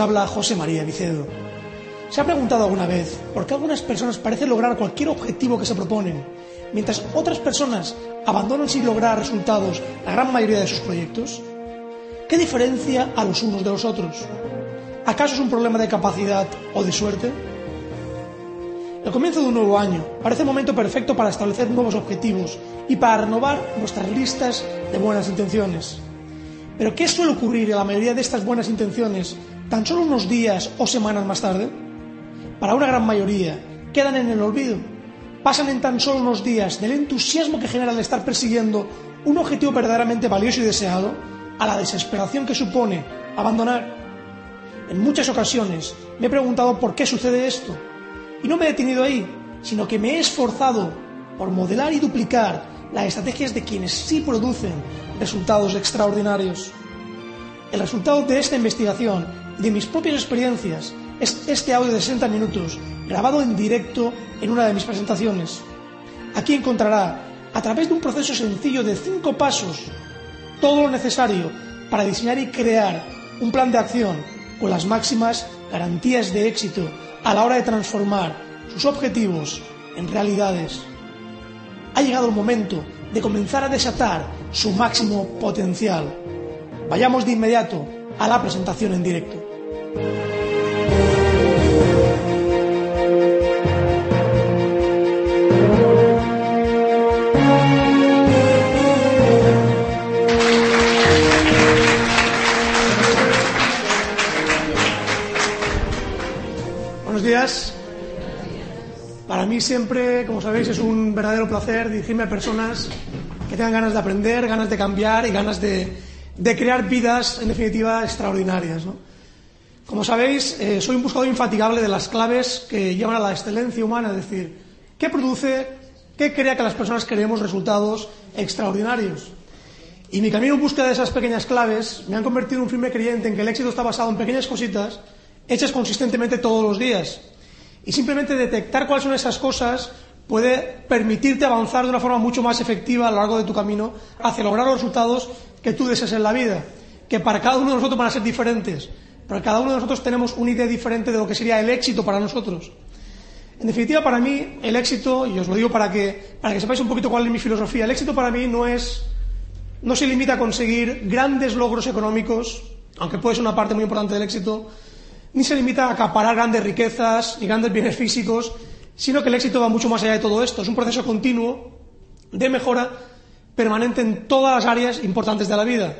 Habla José María Vicedo. ¿Se ha preguntado alguna vez por qué algunas personas parecen lograr cualquier objetivo que se proponen, mientras otras personas abandonan sin lograr resultados la gran mayoría de sus proyectos? ¿Qué diferencia a los unos de los otros? ¿Acaso es un problema de capacidad o de suerte? El comienzo de un nuevo año parece el momento perfecto para establecer nuevos objetivos y para renovar nuestras listas de buenas intenciones. Pero ¿qué suele ocurrir a la mayoría de estas buenas intenciones tan solo unos días o semanas más tarde? Para una gran mayoría, quedan en el olvido. Pasan en tan solo unos días del entusiasmo que genera el estar persiguiendo un objetivo verdaderamente valioso y deseado a la desesperación que supone abandonar. En muchas ocasiones me he preguntado por qué sucede esto y no me he detenido ahí, sino que me he esforzado por modelar y duplicar las estrategias de quienes sí producen resultados extraordinarios. El resultado de esta investigación de mis propias experiencias es este audio de 60 minutos grabado en directo en una de mis presentaciones. Aquí encontrará, a través de un proceso sencillo de cinco pasos, todo lo necesario para diseñar y crear un plan de acción con las máximas garantías de éxito a la hora de transformar sus objetivos en realidades. Ha llegado el momento de comenzar a desatar su máximo potencial. Vayamos de inmediato a la presentación en directo. Buenos días. Para mí siempre, como sabéis, es un verdadero placer dirigirme a personas que tengan ganas de aprender, ganas de cambiar y ganas de, de crear vidas, en definitiva, extraordinarias. Como sabéis, eh, soy un buscador infatigable de las claves que llevan a la excelencia humana, es decir, ¿qué produce, qué crea que las personas creemos resultados extraordinarios? Y mi camino en búsqueda de esas pequeñas claves me han convertido en un firme creyente en que el éxito está basado en pequeñas cositas hechas consistentemente todos los días. Y simplemente detectar cuáles son esas cosas puede permitirte avanzar de una forma mucho más efectiva a lo largo de tu camino hacia lograr los resultados que tú deseas en la vida, que para cada uno de nosotros van a ser diferentes, pero cada uno de nosotros tenemos una idea diferente de lo que sería el éxito para nosotros. En definitiva, para mí, el éxito, y os lo digo para que, para que sepáis un poquito cuál es mi filosofía, el éxito para mí no es, no se limita a conseguir grandes logros económicos, aunque puede ser una parte muy importante del éxito, ni se limita a acaparar grandes riquezas ni grandes bienes físicos, sino que el éxito va mucho más allá de todo esto. Es un proceso continuo de mejora permanente en todas las áreas importantes de la vida.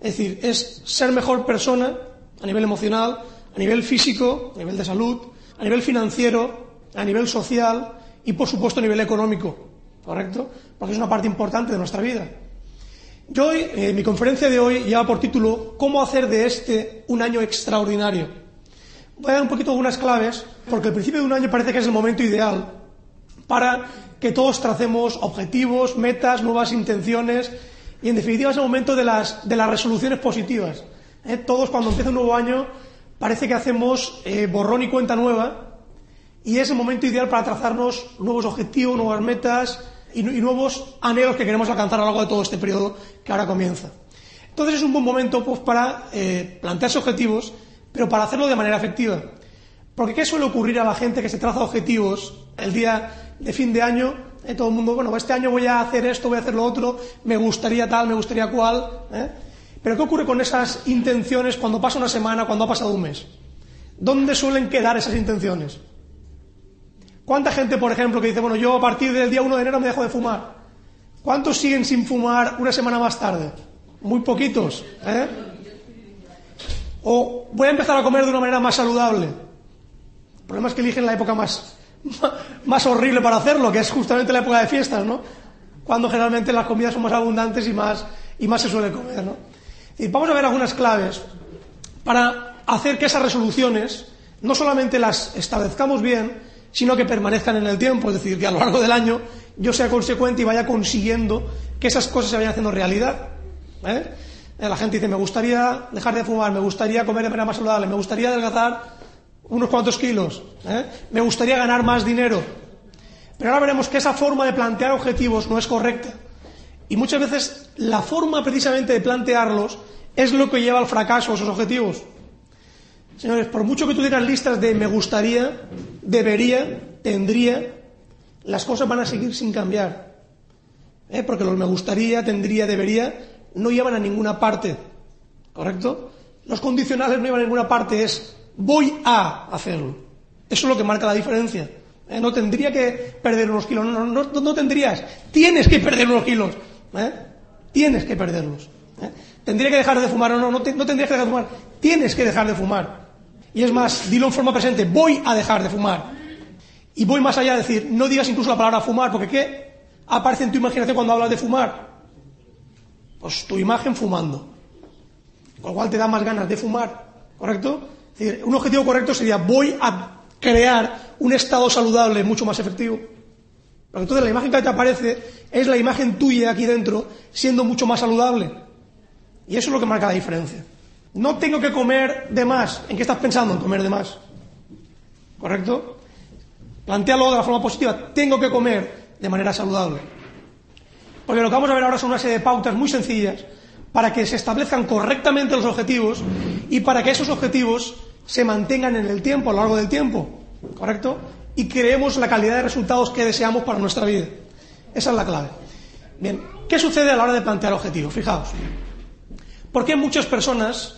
Es decir, es ser mejor persona a nivel emocional, a nivel físico, a nivel de salud, a nivel financiero, a nivel social y, por supuesto, a nivel económico. ¿Correcto? Porque es una parte importante de nuestra vida. Yo hoy, eh, mi conferencia de hoy lleva por título ¿Cómo hacer de este un año extraordinario? Voy a dar un poquito algunas claves, porque el principio de un año parece que es el momento ideal para que todos tracemos objetivos, metas, nuevas intenciones y, en definitiva, es el momento de las, de las resoluciones positivas. ¿eh? Todos, cuando empieza un nuevo año, parece que hacemos eh, borrón y cuenta nueva y es el momento ideal para trazarnos nuevos objetivos, nuevas metas y, nuevos anhelos que queremos alcanzar a lo largo de todo este periodo que ahora comienza. Entonces es un buen momento pues, para eh, plantearse objetivos pero para hacerlo de manera efectiva. Porque ¿qué suele ocurrir a la gente que se traza objetivos el día de fin de año? Eh, todo el mundo, bueno, este año voy a hacer esto, voy a hacer lo otro, me gustaría tal, me gustaría cual. ¿eh? Pero ¿qué ocurre con esas intenciones cuando pasa una semana, cuando ha pasado un mes? ¿Dónde suelen quedar esas intenciones? ¿Cuánta gente, por ejemplo, que dice, bueno, yo a partir del día 1 de enero me dejo de fumar? ¿Cuántos siguen sin fumar una semana más tarde? Muy poquitos. ¿eh? O voy a empezar a comer de una manera más saludable. El problema es que eligen la época más, más horrible para hacerlo, que es justamente la época de fiestas, ¿no? Cuando generalmente las comidas son más abundantes y más, y más se suele comer, ¿no? Y vamos a ver algunas claves para hacer que esas resoluciones no solamente las establezcamos bien, sino que permanezcan en el tiempo, es decir, que a lo largo del año yo sea consecuente y vaya consiguiendo que esas cosas se vayan haciendo realidad. ¿eh? La gente dice, me gustaría dejar de fumar, me gustaría comer de manera más saludable, me gustaría adelgazar unos cuantos kilos, ¿eh? me gustaría ganar más dinero. Pero ahora veremos que esa forma de plantear objetivos no es correcta. Y muchas veces la forma precisamente de plantearlos es lo que lleva al fracaso a esos objetivos. Señores, por mucho que tú digas listas de me gustaría, debería, tendría, las cosas van a seguir sin cambiar. ¿Eh? Porque los me gustaría, tendría, debería, no llevan a ninguna parte. ¿Correcto? Los condicionales no llevan a ninguna parte, es voy a hacerlo. Eso es lo que marca la diferencia. ¿Eh? No tendría que perder unos kilos, no, no, no, tendrías, tienes que perder unos kilos. ¿Eh? Tienes que perderlos. ¿Eh? ¿Tendría que dejar de fumar o no? No, no tendrías que dejar de fumar. Tienes que dejar de fumar. Y es más, dilo en forma presente, voy a dejar de fumar. Y voy más allá de decir, no digas incluso la palabra fumar, porque ¿qué aparece en tu imaginación cuando hablas de fumar? Pues tu imagen fumando. Con lo cual te da más ganas de fumar, ¿correcto? Un objetivo correcto sería, voy a crear un estado saludable mucho más efectivo. Porque entonces la imagen que te aparece es la imagen tuya aquí dentro siendo mucho más saludable. Y eso es lo que marca la diferencia. No tengo que comer de más. ¿En qué estás pensando? En comer de más. ¿Correcto? Plantéalo de la forma positiva. Tengo que comer de manera saludable. Porque lo que vamos a ver ahora son una serie de pautas muy sencillas para que se establezcan correctamente los objetivos y para que esos objetivos se mantengan en el tiempo, a lo largo del tiempo. ¿Correcto? Y creemos la calidad de resultados que deseamos para nuestra vida. Esa es la clave. Bien, ¿qué sucede a la hora de plantear objetivos? Fijaos. ¿Por qué muchas personas,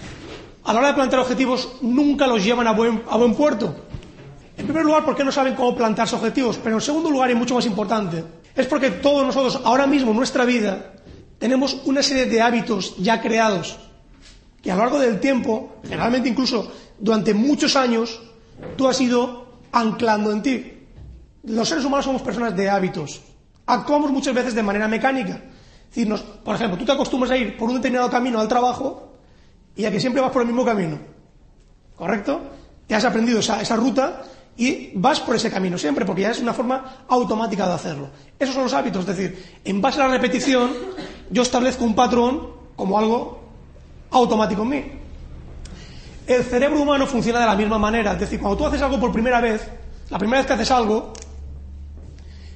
a la hora de plantear objetivos, nunca los llevan a buen, a buen puerto? En primer lugar, porque no saben cómo plantearse objetivos, pero en segundo lugar, y mucho más importante, es porque todos nosotros, ahora mismo en nuestra vida, tenemos una serie de hábitos ya creados, que a lo largo del tiempo, generalmente incluso durante muchos años, tú has ido anclando en ti. Los seres humanos somos personas de hábitos. Actuamos muchas veces de manera mecánica por ejemplo, tú te acostumbras a ir por un determinado camino al trabajo y a que siempre vas por el mismo camino. ¿Correcto? Te has aprendido esa, esa ruta y vas por ese camino siempre, porque ya es una forma automática de hacerlo. Esos son los hábitos, es decir, en base a la repetición, yo establezco un patrón como algo automático en mí. El cerebro humano funciona de la misma manera, es decir, cuando tú haces algo por primera vez, la primera vez que haces algo,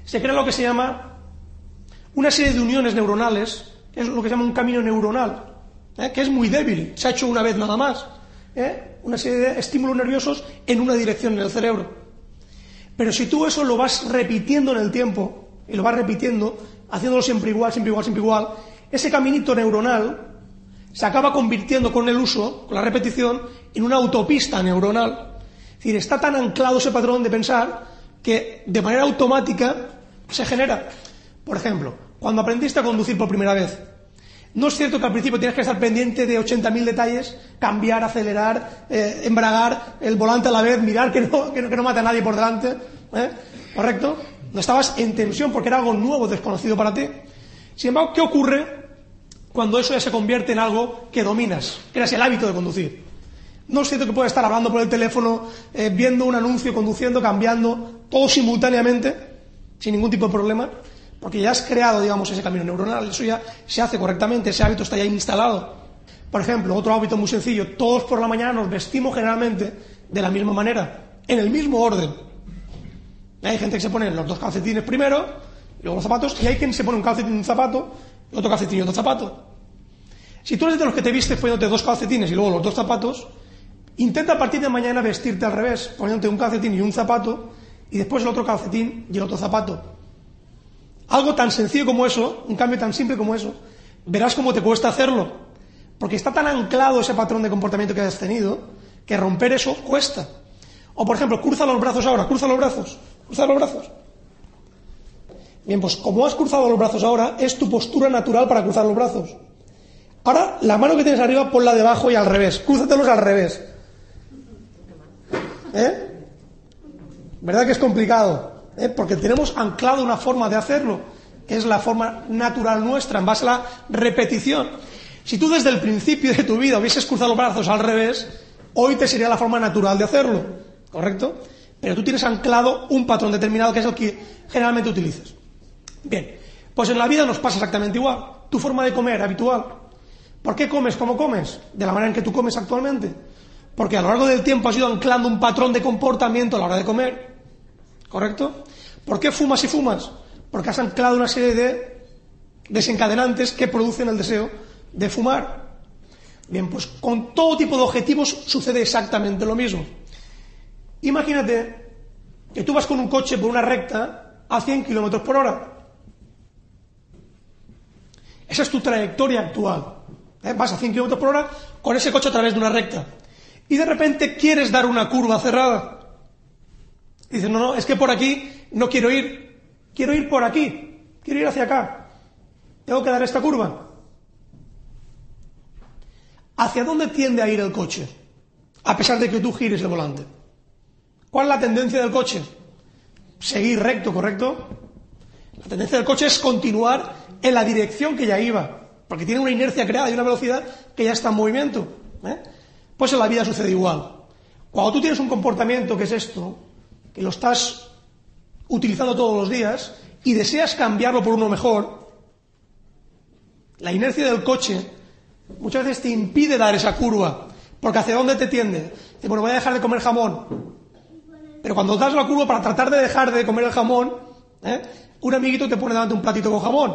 se crea lo que se llama una serie de uniones neuronales, que es lo que se llama un camino neuronal, ¿eh? que es muy débil, se ha hecho una vez nada más. ¿eh? Una serie de estímulos nerviosos en una dirección en el cerebro. Pero si tú eso lo vas repitiendo en el tiempo, y lo vas repitiendo, haciéndolo siempre igual, siempre igual, siempre igual, ese caminito neuronal se acaba convirtiendo con el uso, con la repetición, en una autopista neuronal. Es decir, está tan anclado ese patrón de pensar que de manera automática se genera. Por ejemplo, cuando aprendiste a conducir por primera vez, no es cierto que al principio tienes que estar pendiente de 80.000 detalles, cambiar, acelerar, eh, embragar, el volante a la vez, mirar que no, que no, mate a nadie por delante, ¿eh? ¿correcto? No estabas en tensión porque era algo nuevo, desconocido para ti. Sin embargo, ¿qué ocurre cuando eso ya se convierte en algo que dominas, creas el hábito de conducir? No es cierto que puedes estar hablando por el teléfono, eh, viendo un anuncio, conduciendo, cambiando, todo simultáneamente, sin ningún tipo de problema. Porque ya has creado, digamos, ese camino neuronal, eso ya se hace correctamente, ese hábito está ya instalado. Por ejemplo, otro hábito muy sencillo, todos por la mañana nos vestimos generalmente de la misma manera, en el mismo orden. Hay gente que se pone los dos calcetines primero, luego los zapatos, y hay quien se pone un calcetín y un zapato, otro calcetín y otro zapato. Si tú eres de los que te vistes poniéndote dos calcetines y luego los dos zapatos, intenta a partir de mañana vestirte al revés, poniéndote un calcetín y un zapato, y después el otro calcetín y el otro zapato. Algo tan sencillo como eso, un cambio tan simple como eso, verás cómo te cuesta hacerlo. Porque está tan anclado ese patrón de comportamiento que has tenido, que romper eso cuesta. O por ejemplo, cruza los brazos ahora, cruza los brazos, cruza los brazos. Bien, pues como has cruzado los brazos ahora, es tu postura natural para cruzar los brazos. Ahora, la mano que tienes arriba, ponla debajo y al revés. Crúzatelos al revés. ¿Eh? ¿Verdad que es complicado? ¿eh? porque tenemos anclado una forma de hacerlo, que es la forma natural nuestra, en base a la repetición. Si tú desde el principio de tu vida hubieses cruzado los brazos al revés, hoy te sería la forma natural de hacerlo, ¿correcto? Pero tú tienes anclado un patrón determinado que es el que generalmente utilizas. Bien, pues en la vida nos pasa exactamente igual. Tu forma de comer habitual. ¿Por qué comes como comes? De la manera en que tú comes actualmente. Porque a lo largo del tiempo has ido anclando un patrón de comportamiento a la hora de comer. ¿Correcto? ¿Por qué fumas y fumas? Porque has anclado una serie de desencadenantes que producen el deseo de fumar. Bien, pues con todo tipo de objetivos sucede exactamente lo mismo. Imagínate que tú vas con un coche por una recta a 100 kilómetros por hora. Esa es tu trayectoria actual. ¿eh? Vas a 100 kilómetros por hora con ese coche a través de una recta. Y de repente quieres dar una curva cerrada. dices, no, no, es que por aquí no quiero ir. Quiero ir por aquí. Quiero ir hacia acá. Tengo que dar esta curva. ¿Hacia dónde tiende a ir el coche? A pesar de que tú gires el volante. ¿Cuál es la tendencia del coche? Seguir recto, ¿correcto? La tendencia del coche es continuar en la dirección que ya iba, porque tiene una inercia creada y una velocidad que ya está en movimiento. ¿eh? Pues en la vida sucede igual. Cuando tú tienes un comportamiento que es esto, que lo estás utilizando todos los días y deseas cambiarlo por uno mejor, la inercia del coche muchas veces te impide dar esa curva, porque ¿hacia dónde te tiende? Bueno, voy a dejar de comer jamón. Pero cuando das la curva para tratar de dejar de comer el jamón, ¿eh? un amiguito te pone delante un platito con jamón.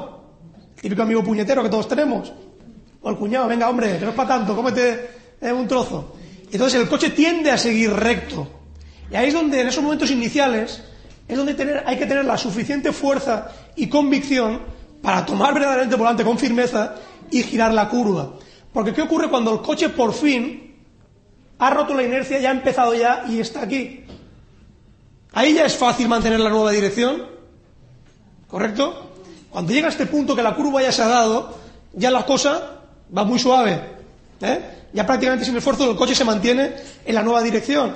El típico amigo puñetero que todos tenemos. O el cuñado, venga hombre, que no es para tanto, cómete eh, un trozo. Entonces el coche tiende a seguir recto. Y ahí es donde, en esos momentos iniciales, es donde hay que tener la suficiente fuerza y convicción para tomar verdaderamente volante con firmeza y girar la curva. Porque ¿qué ocurre cuando el coche por fin ha roto la inercia, ya ha empezado ya y está aquí? Ahí ya es fácil mantener la nueva dirección, ¿correcto? Cuando llega a este punto que la curva ya se ha dado, ya la cosa va muy suave. ¿eh? Ya prácticamente sin esfuerzo el coche se mantiene en la nueva dirección.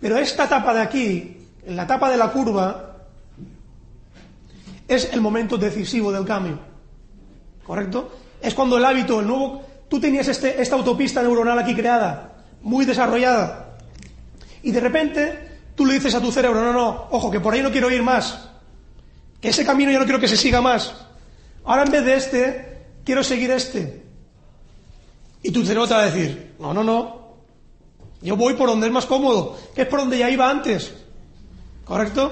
Pero esta etapa de aquí, en la etapa de la curva, es el momento decisivo del cambio. ¿Correcto? Es cuando el hábito, el nuevo... Tú tenías este, esta autopista neuronal aquí creada, muy desarrollada, y de repente tú le dices a tu cerebro, no, no, ojo, que por ahí no quiero ir más, que ese camino ya no quiero que se siga más. Ahora en vez de este, quiero seguir este. Y tu cerebro te va a decir, no, no, no, yo voy por donde es más cómodo, que es por donde ya iba antes. ¿Correcto?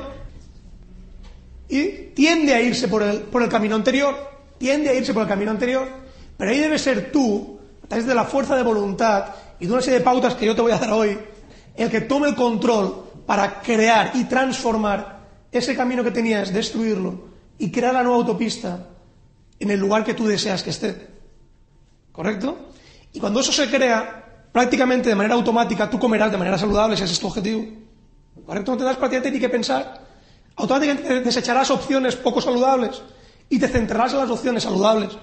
Y tiende a irse por el, por el camino anterior, tiende a irse por el camino anterior, pero ahí debe ser tú, a través de la fuerza de voluntad y de una serie de pautas que yo te voy a dar hoy, el que tome el control para crear y transformar ese camino que tenías, destruirlo y crear la nueva autopista en el lugar que tú deseas que esté. ¿Correcto? Y cuando eso se crea, prácticamente de manera automática tú comerás de manera saludable si ese es tu objetivo. ¿Correcto? No te das prácticamente ni que pensar. Automáticamente desecharás opciones poco saludables y te centrarás en las opciones saludables.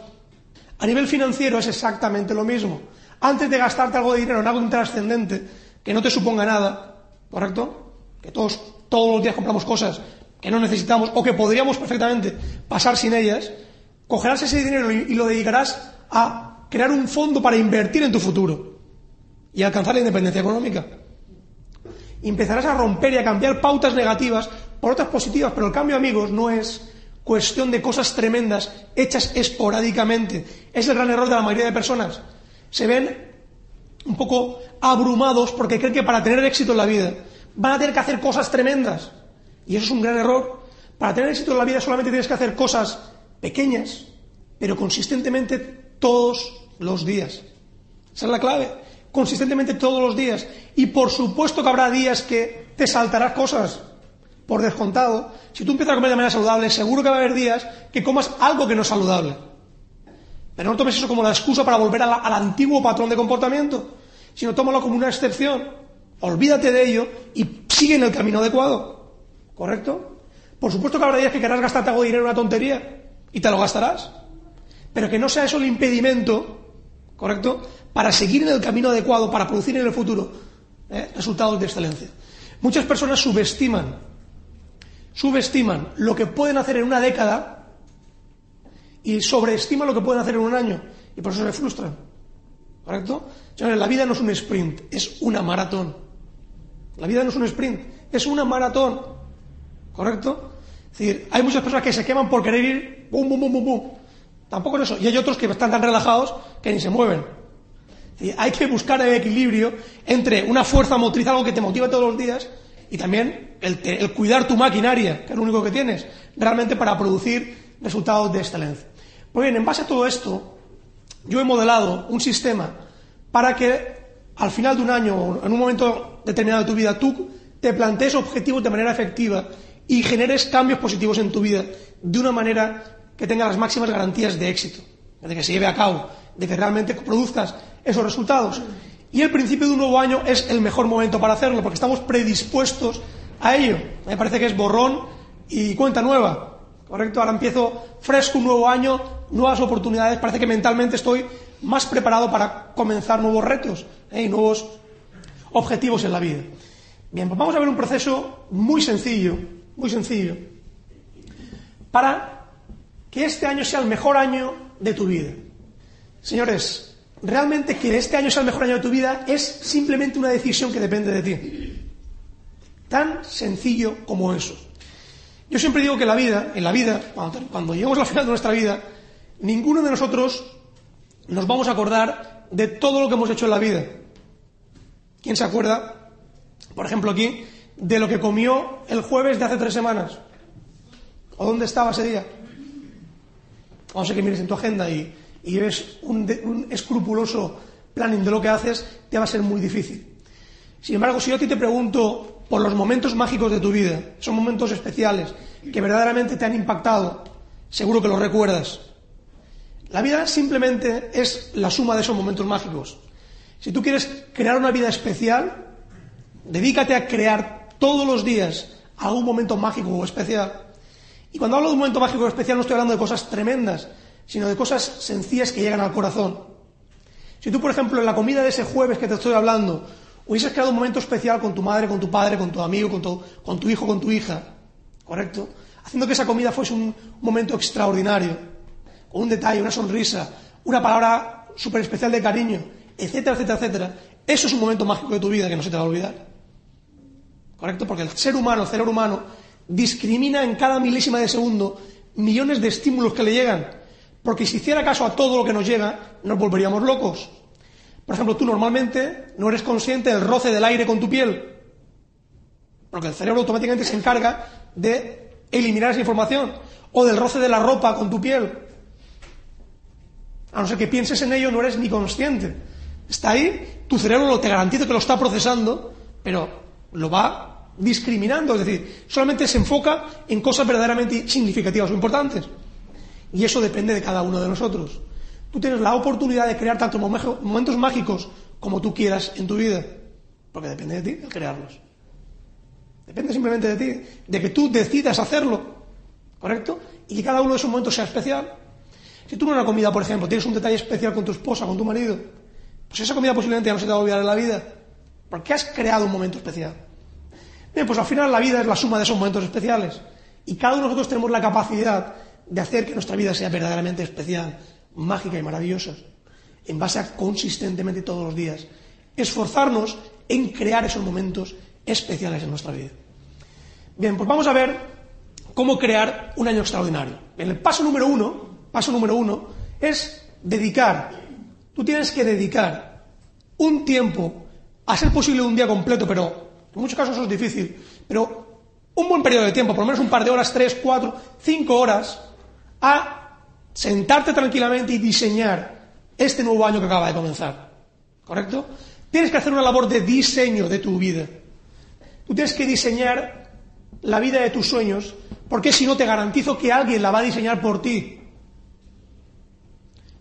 A nivel financiero es exactamente lo mismo. Antes de gastarte algo de dinero en algo intrascendente que no te suponga nada, ¿correcto? Que todos, todos los días compramos cosas que no necesitamos o que podríamos perfectamente pasar sin ellas, cogerás ese dinero y lo dedicarás a crear un fondo para invertir en tu futuro y alcanzar la independencia económica. empezarás a romper y a cambiar pautas negativas por otras positivas, pero el cambio, amigos, no es cuestión de cosas tremendas hechas esporádicamente. Es el gran error de la mayoría de personas. Se ven un poco abrumados porque creen que para tener éxito en la vida van a tener que hacer cosas tremendas. Y eso es un gran error. Para tener éxito en la vida solamente tienes que hacer cosas pequeñas, pero consistentemente todos los días. Esa es la clave. Consistentemente todos los días. Y por supuesto que habrá días que te saltarás cosas. Por descontado. Si tú empiezas a comer de manera saludable, seguro que va a haber días que comas algo que no es saludable. Pero no tomes eso como la excusa para volver al antiguo patrón de comportamiento, sino tómalo como una excepción. Olvídate de ello y sigue en el camino adecuado. ¿Correcto? Por supuesto que habrá días que querrás gastarte algo de dinero en una tontería y te lo gastarás. Pero que no sea eso el impedimento, ¿correcto? Para seguir en el camino adecuado, para producir en el futuro ¿eh? resultados de excelencia. Muchas personas subestiman, subestiman lo que pueden hacer en una década y sobreestiman lo que pueden hacer en un año y por eso se frustran. ¿Correcto? Señores, la vida no es un sprint, es una maratón. La vida no es un sprint, es una maratón. ¿Correcto? Es decir, hay muchas personas que se queman por querer ir, bum, bum, bum, bum, bum. Tampoco es eso. Y hay otros que están tan relajados que ni se mueven. hay que buscar el equilibrio entre una fuerza motriz, algo que te motiva todos los días, y también el, cuidar tu maquinaria, que es lo único que tienes, realmente para producir resultados de excelencia. Pues bien, en base a todo esto, yo he modelado un sistema para que al final de un año en un momento determinado de tu vida tú te plantees objetivos de manera efectiva y generes cambios positivos en tu vida de una manera que tenga las máximas garantías de éxito, de que se lleve a cabo, de que realmente produzcas esos resultados. Y el principio de un nuevo año es el mejor momento para hacerlo, porque estamos predispuestos a ello. Me parece que es borrón y cuenta nueva. ¿Correcto? Ahora empiezo fresco un nuevo año, nuevas oportunidades. Parece que mentalmente estoy más preparado para comenzar nuevos retos ¿eh? y nuevos objetivos en la vida. Bien, pues vamos a ver un proceso muy sencillo, muy sencillo, para que este año sea el mejor año de tu vida. Señores, realmente que este año sea el mejor año de tu vida es simplemente una decisión que depende de ti. Tan sencillo como eso. Yo siempre digo que la vida, en la vida, cuando, cuando lleguemos al final de nuestra vida, ninguno de nosotros nos vamos a acordar de todo lo que hemos hecho en la vida. ¿Quién se acuerda, por ejemplo aquí, de lo que comió el jueves de hace tres semanas? ¿O dónde estaba ese día? Vamos a que mires en tu agenda y, y ves un, un, escrupuloso planning de lo que haces, te va a ser muy difícil. Sin embargo, si yo a ti te pregunto por los momentos mágicos de tu vida, son momentos especiales que verdaderamente te han impactado, seguro que los recuerdas. La vida simplemente es la suma de esos momentos mágicos. Si tú quieres crear una vida especial, dedícate a crear todos los días algún momento mágico o especial. Y cuando hablo de un momento mágico o especial no estoy hablando de cosas tremendas, sino de cosas sencillas que llegan al corazón. Si tú, por ejemplo, en la comida de ese jueves que te estoy hablando, hubieses creado un momento especial con tu madre, con tu padre, con tu amigo, con tu, hijo, con tu hija, ¿correcto? Haciendo que esa comida fuese un momento extraordinario, con un detalle, una sonrisa, una palabra súper especial de cariño, etcétera, etcétera, etcétera. Eso es un momento mágico de tu vida que no se te va a olvidar. ¿Correcto? Porque el ser humano, el cerebro humano, discrimina en cada milésima de segundo millones de estímulos que le llegan. Porque si hiciera caso a todo lo que nos llega, nos volveríamos locos. Por ejemplo, tú normalmente no eres consciente del roce del aire con tu piel. Porque el cerebro automáticamente se encarga de eliminar esa información. O del roce de la ropa con tu piel. A no ser que pienses en ello, no eres ni consciente. Está ahí, tu cerebro lo te garantizo que lo está procesando, pero lo va discriminando, es decir, solamente se enfoca en cosas verdaderamente significativas o importantes. Y eso depende de cada uno de nosotros. Tú tienes la oportunidad de crear tantos momentos mágicos como tú quieras en tu vida, porque depende de ti el crearlos. Depende simplemente de ti, de que tú decidas hacerlo, ¿correcto? Y que cada uno de esos momentos sea especial. Si tú en una comida, por ejemplo, tienes un detalle especial con tu esposa, con tu marido, pues esa comida posiblemente ya no se te va a olvidar en la vida, porque has creado un momento especial. Bien, pues al final la vida es la suma de esos momentos especiales. Y cada uno de nosotros tenemos la capacidad de hacer que nuestra vida sea verdaderamente especial, mágica y maravillosa, en base a consistentemente todos los días esforzarnos en crear esos momentos especiales en nuestra vida. Bien, pues vamos a ver cómo crear un año extraordinario. el paso número uno, paso número uno, es dedicar. Tú tienes que dedicar un tiempo, a ser posible un día completo, pero en muchos casos eso es difícil, pero un buen periodo de tiempo, por lo menos un par de horas, tres, cuatro, cinco horas, a sentarte tranquilamente y diseñar este nuevo año que acaba de comenzar. ¿Correcto? Tienes que hacer una labor de diseño de tu vida. Tú tienes que diseñar la vida de tus sueños, porque si no te garantizo que alguien la va a diseñar por ti.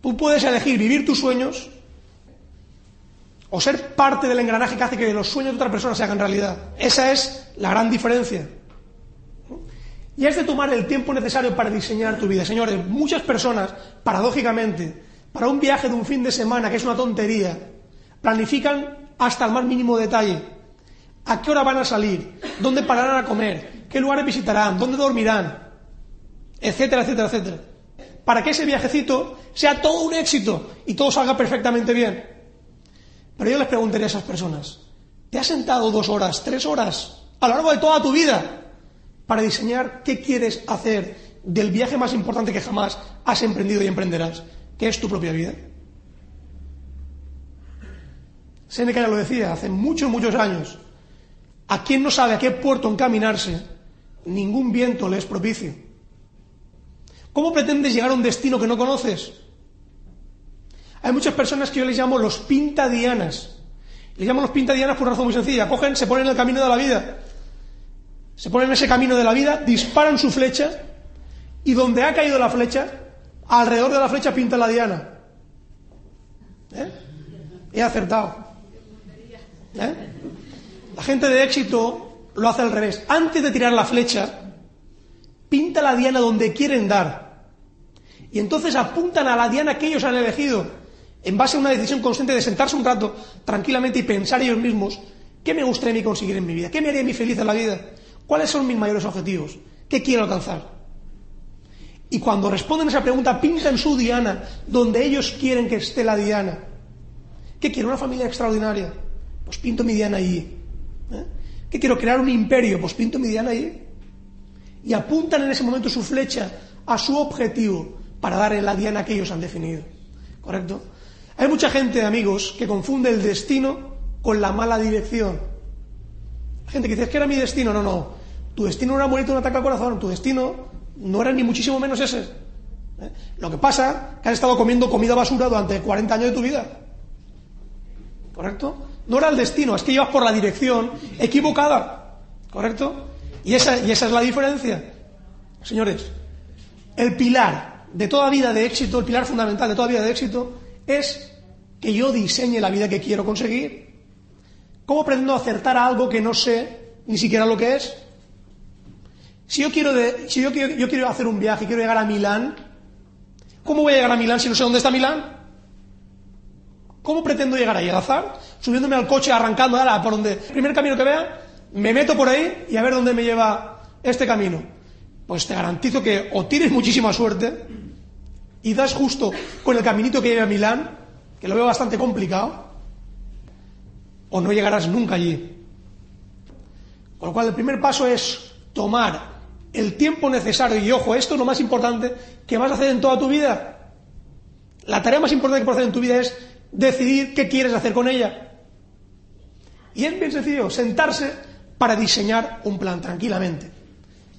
Tú puedes elegir vivir tus sueños o ser parte del engranaje que hace que los sueños de otra persona se hagan realidad. Esa es la gran diferencia. Y es de tomar el tiempo necesario para diseñar tu vida. Señores, muchas personas, paradójicamente, para un viaje de un fin de semana, que es una tontería, planifican hasta el más mínimo detalle. ¿A qué hora van a salir? ¿Dónde pararán a comer? ¿Qué lugares visitarán? ¿Dónde dormirán? Etcétera, etcétera, etcétera. Para que ese viajecito sea todo un éxito y todo salga perfectamente bien. Pero yo les preguntaría a esas personas, ¿te has sentado dos horas, tres horas a lo largo de toda tu vida para diseñar qué quieres hacer del viaje más importante que jamás has emprendido y emprenderás, que es tu propia vida. Seneca ya lo decía hace muchos, muchos años. A quien no sabe a qué puerto encaminarse, ningún viento le es propicio. ¿Cómo pretendes llegar a un destino que no conoces? Hay muchas personas que yo les llamo los pintadianas. Les llamo los pintadianas por una razón muy sencilla. Cogen, se ponen en el camino de la vida. Se ponen en ese camino de la vida, disparan su flecha y donde ha caído la flecha, alrededor de la flecha pinta la diana. ¿Eh? He acertado. ¿Eh? La gente de éxito lo hace al revés. Antes de tirar la flecha, pinta la diana donde quieren dar. Y entonces apuntan a la diana que ellos han elegido, en base a una decisión consciente de sentarse un rato tranquilamente y pensar ellos mismos, ¿qué me gustaría conseguir en mi vida? ¿Qué me haría a mí feliz en la vida? ¿Cuáles son mis mayores objetivos? ¿Qué quiero alcanzar? Y cuando responden a esa pregunta, pintan su diana donde ellos quieren que esté la diana. ¿Qué quiero? ¿Una familia extraordinaria? Pues pinto mi diana allí. ¿Eh? ¿Qué quiero? ¿Crear un imperio? Pues pinto mi diana allí. Y apuntan en ese momento su flecha a su objetivo para dar la diana que ellos han definido. ¿Correcto? Hay mucha gente, amigos, que confunde el destino con la mala dirección. Gente que dice, es que era mi destino. No, no. Tu destino no era morirte de un ataque al corazón. Tu destino no era ni muchísimo menos ese. ¿Eh? Lo que pasa que has estado comiendo comida basura durante 40 años de tu vida. ¿Correcto? No era el destino, es que ibas por la dirección equivocada. ¿Correcto? Y esa, y esa es la diferencia. Señores, el pilar de toda vida de éxito, el pilar fundamental de toda vida de éxito, es que yo diseñe la vida que quiero conseguir. ¿Cómo pretendo acertar a algo que no sé ni siquiera lo que es? Si yo quiero, si yo quiero, yo quiero hacer un viaje y quiero llegar a Milán, ¿cómo voy a llegar a Milán si no sé dónde está Milán? ¿Cómo pretendo llegar ahí? ¿Al azar? Subiéndome al coche, arrancando, ahora, por donde, primer camino que vea, me meto por ahí y a ver dónde me lleva este camino. Pues te garantizo que o tienes muchísima suerte y das justo con el caminito que lleva a Milán, que lo veo bastante complicado, o no llegarás nunca allí. Con lo cual, el primer paso es tomar el tiempo necesario, y ojo, esto es lo más importante que vas a hacer en toda tu vida. La tarea más importante que puedes hacer en tu vida es decidir qué quieres hacer con ella. Y es bien sencillo, sentarse para diseñar un plan tranquilamente.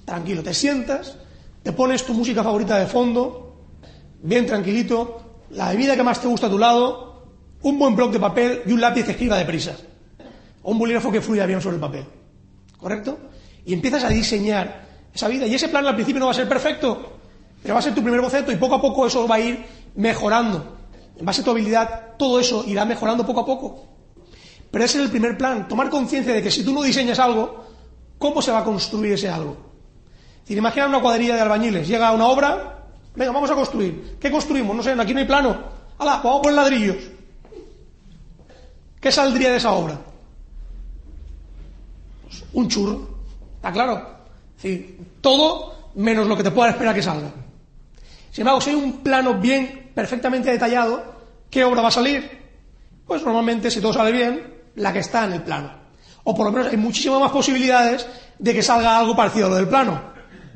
Tranquilo, te sientas, te pones tu música favorita de fondo, bien tranquilito, la bebida que más te gusta a tu lado, un buen bloc de papel y un lápiz que escriba deprisa. O un bolígrafo que fluya bien sobre el papel. ¿Correcto? Y empiezas a diseñar esa vida. Y ese plan al principio no va a ser perfecto, pero va a ser tu primer boceto y poco a poco eso va a ir mejorando. En base a tu habilidad, todo eso irá mejorando poco a poco. Pero ese es el primer plan, tomar conciencia de que si tú no diseñas algo, ¿cómo se va a construir ese algo? Es imagina una cuadrilla de albañiles, llega una obra, venga, vamos a construir. ¿Qué construimos? No sé, aquí no hay plano. ¡Hala, vamos a poner ladrillos! ¿Qué saldría de esa obra? Pues un churro, ¿está claro? Decir, todo menos lo que te pueda esperar que salga. Sin embargo, si hay un plano bien, perfectamente detallado, ¿qué obra va a salir? Pues normalmente, si todo sale bien, la que está en el plano. O por lo menos hay muchísimas más posibilidades de que salga algo parecido a lo del plano,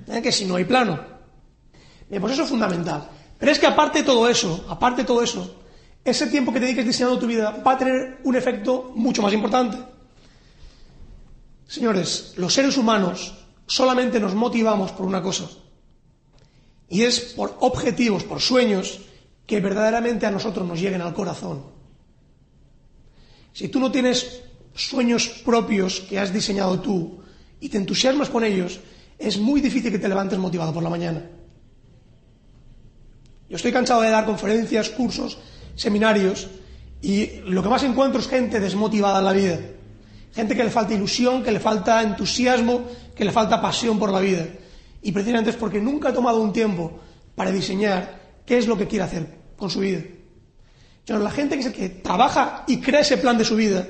¿eh? que si no hay plano. Bien, pues eso es fundamental. Pero es que aparte de todo eso, aparte de todo eso, ese tiempo que te dediques diseñando tu vida va a tener un efecto mucho más importante. Señores, los seres humanos solamente nos motivamos por una cosa. Y es por objetivos, por sueños que verdaderamente a nosotros nos lleguen al corazón. Si tú no tienes sueños propios que has diseñado tú y te entusiasmas con ellos, es muy difícil que te levantes motivado por la mañana. Yo estoy cansado de dar conferencias, cursos, seminarios y lo que más encuentro es gente desmotivada en la vida. Gente que le falta ilusión, que le falta entusiasmo, que le falta pasión por la vida. Y precisamente es porque nunca ha tomado un tiempo para diseñar qué es lo que quiere hacer con su vida. la gente que, que trabaja y crea ese plan de su vida,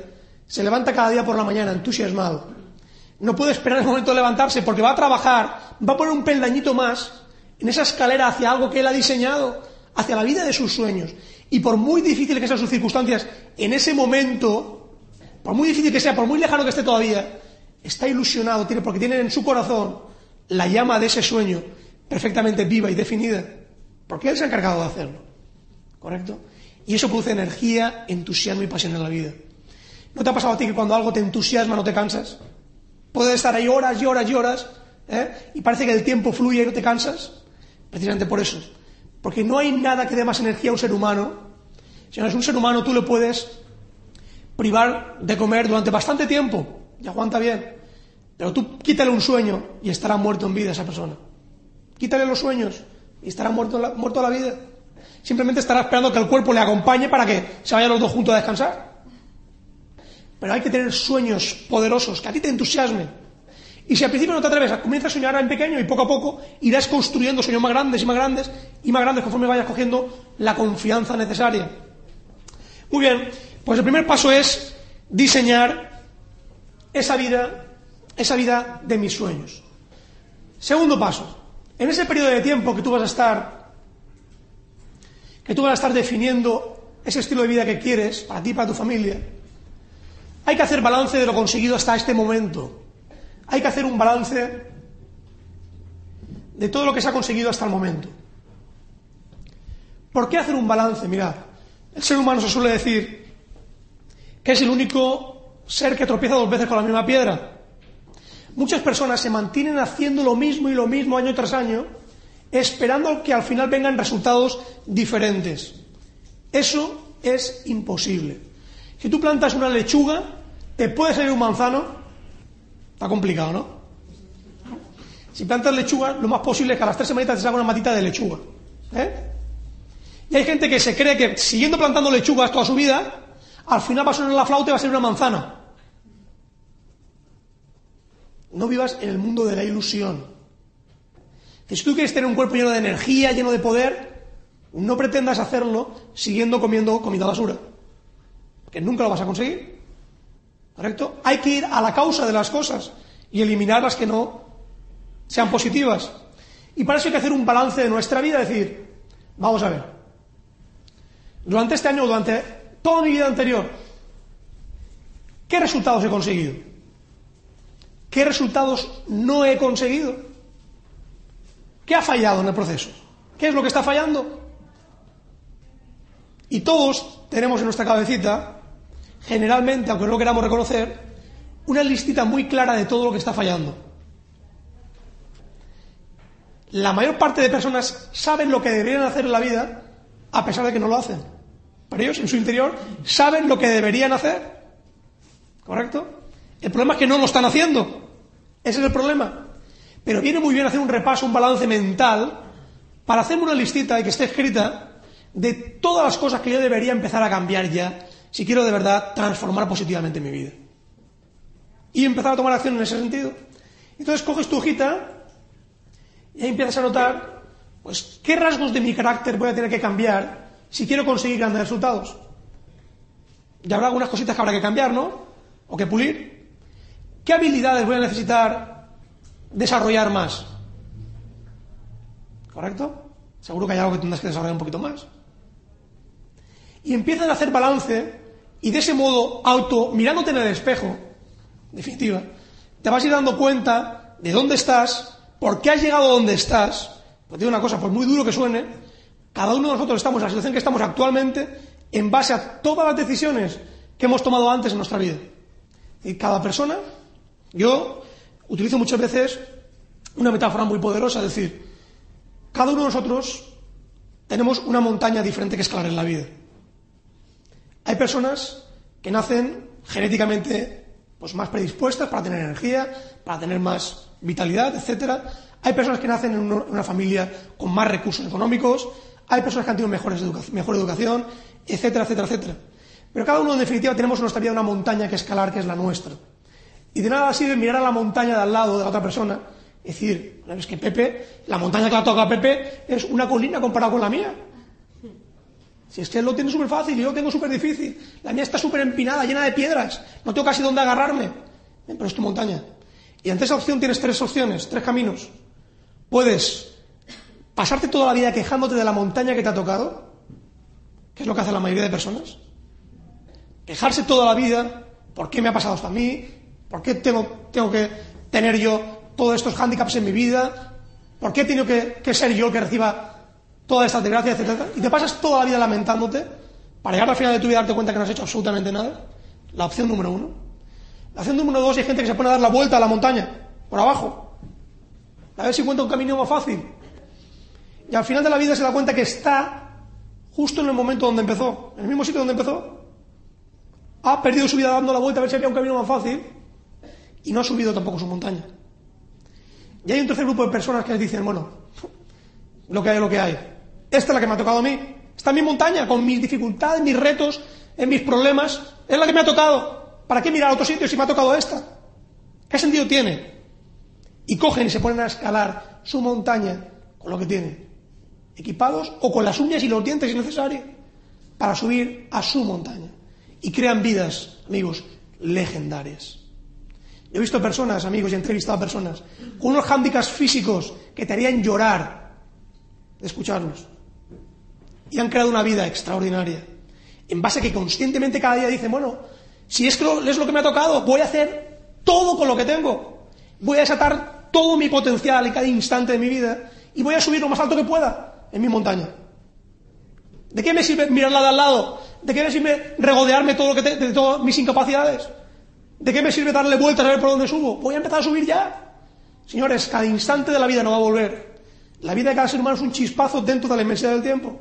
se levanta cada día por la mañana entusiasmado. No puede esperar el momento de levantarse porque va a trabajar, va a poner un peldañito más en esa escalera hacia algo que él ha diseñado, hacia la vida de sus sueños. Y por muy difícil que sean sus circunstancias, en ese momento por muy difícil que sea, por muy lejano que esté todavía, está ilusionado, tiene, porque tiene en su corazón la llama de ese sueño perfectamente viva y definida, porque Él se ha encargado de hacerlo. ¿Correcto? Y eso produce energía, entusiasmo y pasión en la vida. ¿No te ha pasado a ti que cuando algo te entusiasma no te cansas? Puedes estar ahí horas y horas y horas ¿eh? y parece que el tiempo fluye y no te cansas. Precisamente por eso. Porque no hay nada que dé más energía a un ser humano Si no es un ser humano, tú le puedes privar de comer durante bastante tiempo y aguanta bien. Pero tú quítale un sueño y estará muerto en vida esa persona. Quítale los sueños y estará muerto, muerto a la vida. Simplemente estará esperando que el cuerpo le acompañe para que se vayan los dos juntos a descansar. Pero hay que tener sueños poderosos, que a ti te entusiasmen. Y si al principio no te atreves, comienza a soñar en pequeño y poco a poco irás construyendo sueños más grandes y más grandes y más grandes conforme vayas cogiendo la confianza necesaria. Muy bien, pues el primer paso es diseñar esa vida, esa vida de mis sueños. Segundo paso, en ese periodo de tiempo que tú vas a estar que tú vas a estar definiendo ese estilo de vida que quieres para ti para tu familia, hay que hacer balance de lo conseguido hasta este momento. Hay que hacer un balance de todo lo que se ha conseguido hasta el momento. ¿Por qué hacer un balance? Mirad, el ser humano se suele decir que es el único ser que tropieza dos veces con la misma piedra. Muchas personas se mantienen haciendo lo mismo y lo mismo año tras año, esperando que al final vengan resultados diferentes. Eso es imposible. Si tú plantas una lechuga, te puede salir un manzano. Está complicado, ¿no? Si plantas lechuga, lo más posible es que a las tres semanitas te salga una matita de lechuga. ¿eh? Y hay gente que se cree que siguiendo plantando lechugas toda su vida, al final va a sonar la flauta y va a ser una manzana. No vivas en el mundo de la ilusión. Si tú quieres tener un cuerpo lleno de energía, lleno de poder, no pretendas hacerlo siguiendo comiendo comida basura. Que nunca lo vas a conseguir. ¿Correcto? Hay que ir a la causa de las cosas y eliminar las que no sean positivas. Y para eso hay que hacer un balance de nuestra vida, decir, vamos a ver, durante este año, durante toda mi vida anterior, ¿qué resultados he conseguido? ¿Qué resultados no he conseguido? ¿Qué ha fallado en el proceso? ¿Qué es lo que está fallando? Y todos tenemos en nuestra cabecita, generalmente, aunque no lo queramos reconocer, una listita muy clara de todo lo que está fallando. La mayor parte de personas saben lo que deberían hacer en la vida a pesar de que no lo hacen. Pero ellos en su interior saben lo que deberían hacer. ¿Correcto? El problema es que no lo están haciendo. Ese es el problema. Pero viene muy bien hacer un repaso, un balance mental, para hacerme una listita y que esté escrita de todas las cosas que yo debería empezar a cambiar ya, si quiero de verdad transformar positivamente mi vida. Y empezar a tomar acción en ese sentido. Entonces coges tu hojita y ahí empiezas a notar, pues, qué rasgos de mi carácter voy a tener que cambiar si quiero conseguir grandes resultados. Ya habrá algunas cositas que habrá que cambiar, ¿no? O que pulir. ¿Qué habilidades voy a necesitar desarrollar más? ¿Correcto? Seguro que hay algo que tendrás que desarrollar un poquito más. Y empiezan a hacer balance y de ese modo, auto, mirándote en el espejo, definitiva, te vas a ir dando cuenta de dónde estás, por qué has llegado a donde estás. Pues digo una cosa, por muy duro que suene, cada uno de nosotros estamos en la situación que estamos actualmente en base a todas las decisiones que hemos tomado antes en nuestra vida. Y cada persona, yo utilizo muchas veces una metáfora muy poderosa, es decir, cada uno de nosotros tenemos una montaña diferente que escalar en la vida. Hay personas que nacen genéticamente pues, más predispuestas para tener energía, para tener más vitalidad, etcétera. Hay personas que nacen en una familia con más recursos económicos, hay personas que han tenido mejores mejor educación, etcétera, etcétera, etcétera. Pero cada uno, en definitiva, tenemos en nuestra vida una montaña que escalar, que es la nuestra. Y de nada sirve mirar a la montaña de al lado de la otra persona y decir, es que Pepe, la montaña que la toca a Pepe es una colina comparada con la mía. Si es que él lo tiene súper fácil y yo lo tengo súper difícil. La mía está súper empinada, llena de piedras. No tengo casi dónde agarrarme. Pero es tu montaña. Y ante esa opción tienes tres opciones, tres caminos. Puedes pasarte toda la vida quejándote de la montaña que te ha tocado, que es lo que hace la mayoría de personas. Quejarse toda la vida, ¿por qué me ha pasado esto a mí? ¿Por qué tengo, tengo que tener yo todos estos hándicaps en mi vida? ¿Por qué tengo que, que ser yo el que reciba toda esta desgracia, etcétera? Y te pasas toda la vida lamentándote para llegar al final de tu vida y darte cuenta que no has hecho absolutamente nada. La opción número uno. La opción número dos, hay gente que se pone a dar la vuelta a la montaña, por abajo. A ver si encuentra un camino más fácil. Y al final de la vida se da cuenta que está justo en el momento donde empezó, en el mismo sitio donde empezó. Ha perdido su vida dando la vuelta a ver si había un camino más fácil y no ha subido tampoco su montaña. Y hay un tercer grupo de personas que les dicen, bueno, lo que hay es lo que hay. Esta es la que me ha tocado a mí. Está en mi montaña, con mis dificultades, mis retos, en mis problemas. Es la que me ha tocado. ¿Para qué mirar a otro sitio si me ha tocado esta? ¿Qué sentido tiene? Y cogen y se ponen a escalar su montaña con lo que tienen. Equipados o con las uñas y los dientes si necesario. Para subir a su montaña. Y crean vidas, amigos, legendarias. Yo he visto personas, amigos, y he entrevistado a personas con unos hándicaps físicos que te harían llorar de escucharlos. Y han creado una vida extraordinaria. En base a que conscientemente cada día dicen, bueno, si es, lo que me ha tocado, voy a hacer todo con lo que tengo. Voy a desatar todo mi potencial en cada instante de mi vida y voy a subir lo más alto que pueda en mi montaña. ¿De qué me sirve mirarla de al lado? ¿De qué me sirve regodearme todo lo que de todas mis incapacidades? ¿De qué me sirve darle vueltas a ver por dónde subo? Voy a empezar a subir ya. Señores, cada instante de la vida no va a volver. La vida de cada ser humano es un chispazo dentro de la inmensidad del tiempo.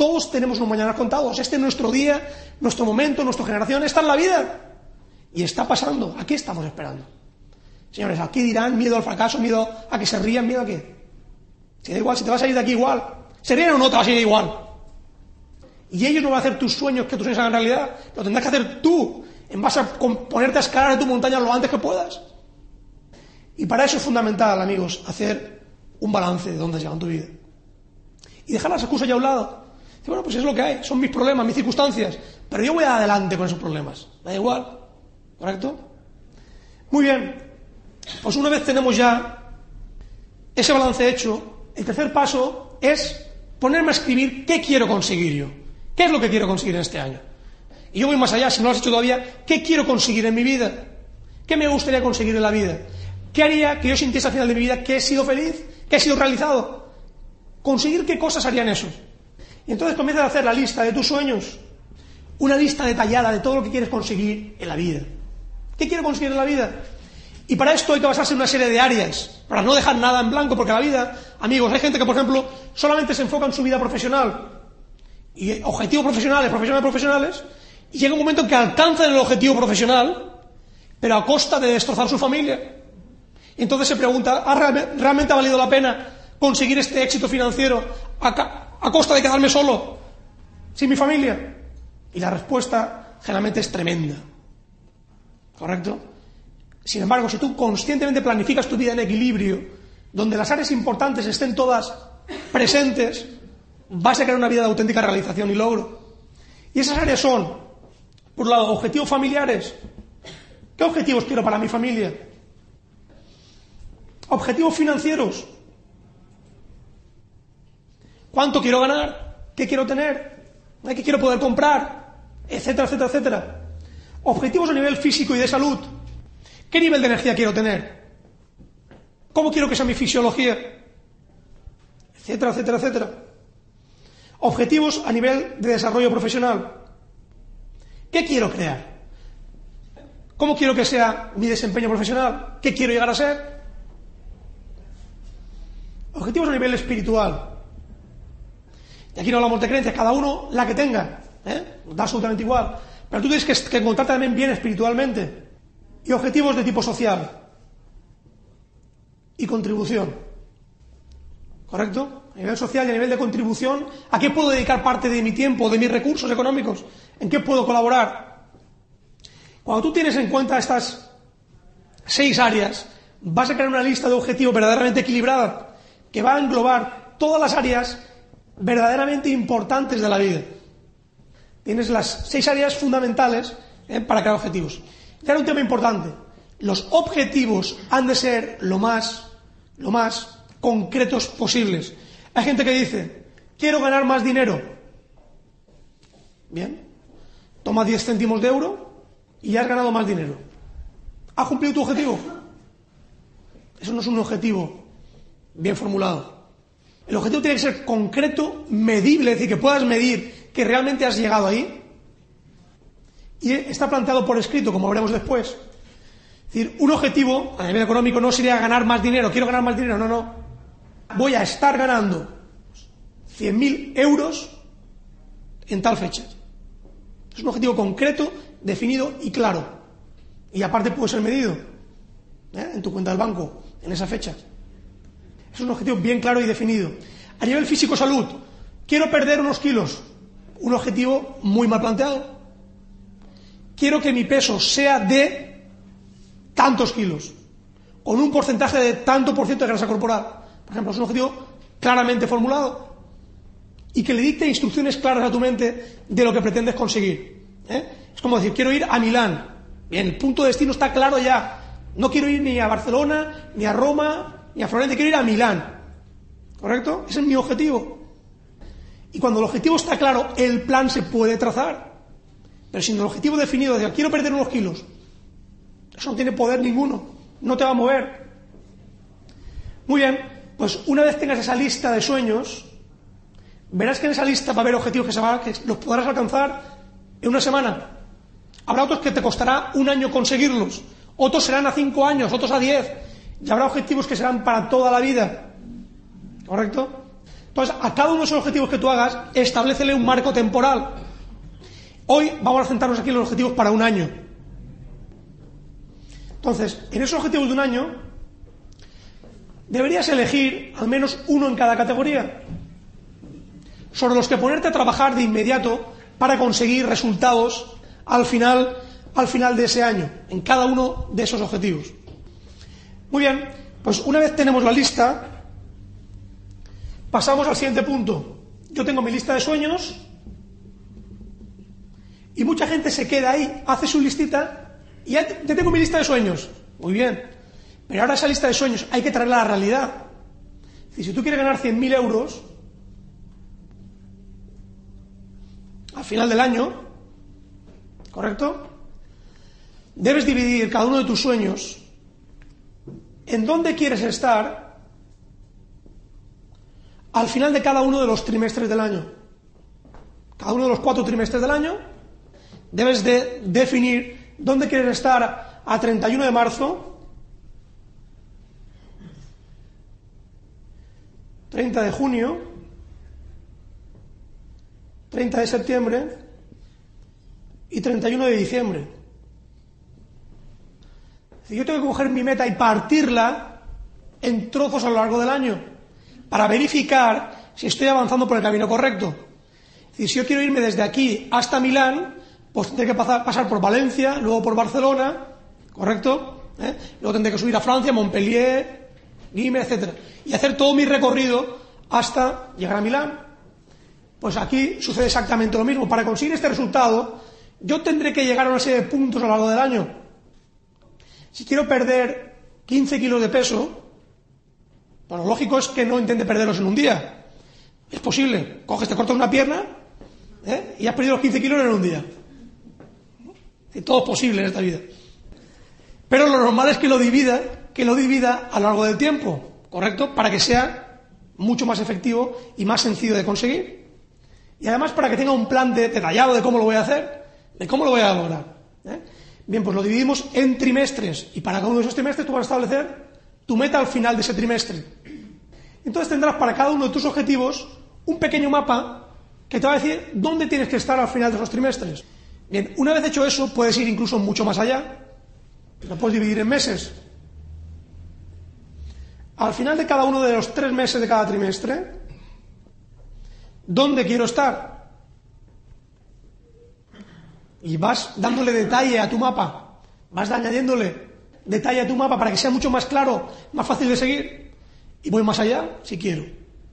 Todos tenemos unos mañanas contados. Este es nuestro día, nuestro momento, nuestra generación. Está en la vida. Y está pasando. Aquí estamos esperando. Señores, aquí dirán miedo al fracaso, miedo a que se rían, miedo a qué. Si da igual, si te vas a ir de aquí igual. ¿Se ríen o no te vas a ir igual? Y ellos no van a hacer tus sueños que tus sueños hagan realidad. Lo tendrás que hacer tú, en base a ponerte a escalar de tu montaña lo antes que puedas. Y para eso es fundamental, amigos, hacer un balance de dónde has llegado en tu vida. Y dejar las excusas ya a un lado. Bueno, pues es lo que hay, son mis problemas, mis circunstancias. Pero yo voy adelante con esos problemas. Da igual. ¿Correcto? Muy bien. Pues una vez tenemos ya ese balance hecho, el tercer paso es ponerme a escribir qué quiero conseguir yo. ¿Qué es lo que quiero conseguir en este año? Y yo voy más allá, si no lo has hecho todavía, ¿qué quiero conseguir en mi vida? ¿Qué me gustaría conseguir en la vida? ¿Qué haría que yo sintiese al final de mi vida que he sido feliz, que he sido realizado? ¿Conseguir qué cosas harían eso? Y entonces comienzas a hacer la lista de tus sueños, una lista detallada de todo lo que quieres conseguir en la vida. ¿Qué quiero conseguir en la vida? Y para esto hay que basarse en una serie de áreas, para no dejar nada en blanco, porque la vida, amigos, hay gente que, por ejemplo, solamente se enfoca en su vida profesional, y objetivos profesionales, profesionales, profesionales, y llega un momento en que alcanzan el objetivo profesional, pero a costa de destrozar su familia. Entonces se pregunta, ¿ha realmente, ha valido la pena conseguir este éxito financiero a, a costa de quedarme solo, sin mi familia? Y la respuesta generalmente es tremenda. ¿Correcto? Sin embargo, si tú conscientemente planificas tu vida en equilibrio, donde las áreas importantes estén todas presentes, vas a crear una vida de auténtica realización y logro. Y esas áreas son, por un lado, objetivos familiares. ¿Qué objetivos quiero para mi familia? Objetivos financieros. ¿Cuánto quiero ganar? ¿Qué quiero tener? ¿Qué quiero poder comprar? Etcétera, etcétera, etcétera. Objetivos a nivel físico y de salud. ¿Qué nivel de energía quiero tener? ¿Cómo quiero que sea mi fisiología? Etcétera, etcétera, etcétera. Objetivos a nivel de desarrollo profesional. ¿Qué quiero crear? ¿Cómo quiero que sea mi desempeño profesional? ¿Qué quiero llegar a ser? Objetivos a nivel espiritual. Y aquí no hablamos de creencias, cada uno la que tenga. ¿eh? Da absolutamente igual. Pero tú tienes que, que también bien espiritualmente y objetivos de tipo social y contribución. ¿Correcto? A nivel social y a nivel de contribución, ¿a qué puedo dedicar parte de mi tiempo, de mis recursos económicos? ¿En qué puedo colaborar? Cuando tú tienes en cuenta estas seis áreas, vas a crear una lista de objetivos verdaderamente equilibrada que va a englobar todas las áreas verdaderamente importantes de la vida. Tienes las seis áreas fundamentales eh, para crear objetivos. Era un tema importante. Los objetivos han de ser lo más, lo más concretos posibles. Hay gente que dice, quiero ganar más dinero. Bien, toma 10 céntimos de euro y ya has ganado más dinero. ¿Has cumplido tu objetivo? Eso no es un objetivo bien formulado. El objetivo tiene que ser concreto, medible, es decir, que puedas medir que realmente has llegado ahí y está planteado por escrito, como veremos después. Es decir, un objetivo a nivel económico no sería ganar más dinero, quiero ganar más dinero, no, no. Voy a estar ganando 100.000 euros en tal fecha. Es un objetivo concreto, definido y claro. Y aparte puede ser medido ¿eh? en tu cuenta del banco, en esa fecha. Es un objetivo bien claro y definido. A nivel físico-salud, quiero perder unos kilos. Un objetivo muy mal planteado. Quiero que mi peso sea de tantos kilos, con un porcentaje de tanto por ciento de grasa corporal. Por ejemplo, es un objetivo claramente formulado y que le dicte instrucciones claras a tu mente de lo que pretendes conseguir. ¿eh? Es como decir, quiero ir a Milán. Bien, el punto de destino está claro ya. No quiero ir ni a Barcelona, ni a Roma, ni a Florencia, quiero ir a Milán. ¿Correcto? Ese es mi objetivo. Y cuando el objetivo está claro, el plan se puede trazar. Pero sin el objetivo definido de quiero perder unos kilos, eso no tiene poder ninguno, no te va a mover. Muy bien, pues una vez tengas esa lista de sueños, verás que en esa lista va a haber objetivos que, se que los podrás alcanzar en una semana. Habrá otros que te costará un año conseguirlos, otros serán a cinco años, otros a diez, y habrá objetivos que serán para toda la vida. ¿Correcto? Entonces, a cada uno de esos objetivos que tú hagas, establecele un marco temporal. Hoy vamos a centrarnos aquí en los objetivos para un año. Entonces, en esos objetivos de un año, deberías elegir al menos uno en cada categoría, sobre los que ponerte a trabajar de inmediato para conseguir resultados al final, al final de ese año, en cada uno de esos objetivos. Muy bien, pues una vez tenemos la lista, pasamos al siguiente punto. Yo tengo mi lista de sueños y mucha gente se queda ahí, hace su listita y ya, tengo mi lista de sueños. Muy bien, pero ahora esa lista de sueños hay que traerla a la realidad. si tú quieres ganar 100.000 euros al final del año, ¿correcto? Debes dividir cada uno de tus sueños en dónde quieres estar al final de cada uno de los trimestres del año. Cada uno de los cuatro trimestres del año debes de definir dónde quieres estar a 31 de marzo, 30 de junio, 30 de septiembre y 31 de diciembre. Yo tengo que coger mi meta y partirla en trozos a lo largo del año para verificar si estoy avanzando por el camino correcto. Si yo quiero irme desde aquí hasta Milán, pues tendré que pasar, pasar por Valencia, luego por Barcelona, ¿correcto? ¿Eh? Luego tendré que subir a Francia, Montpellier, Guime, etc. Y hacer todo mi recorrido hasta llegar a Milán. Pues aquí sucede exactamente lo mismo. Para conseguir este resultado, yo tendré que llegar a una serie de puntos a lo largo del año. Si quiero perder 15 kilos de peso, lo lógico es que no intente perderlos en un día. Es posible. Coges, te cortas una pierna ¿eh? y has perdido los 15 kilos en un día. Y todo es posible en esta vida. Pero lo normal es que lo divida, que lo divida a lo largo del tiempo, ¿correcto? Para que sea mucho más efectivo y más sencillo de conseguir. Y además para que tenga un plan detallado de cómo lo voy a hacer, de cómo lo voy a lograr. ¿eh? Bien, pues lo dividimos en trimestres y para cada uno de esos trimestres tú vas a establecer tu meta al final de ese trimestre. Entonces tendrás para cada uno de tus objetivos un pequeño mapa que te va a decir dónde tienes que estar al final de esos trimestres. Bien, una vez hecho eso, puedes ir incluso mucho más allá. Lo puedes dividir en meses. Al final de cada uno de los tres meses de cada trimestre, ¿dónde quiero estar? Y vas dándole detalle a tu mapa, vas añadiéndole detalle a tu mapa para que sea mucho más claro, más fácil de seguir, y voy más allá si quiero.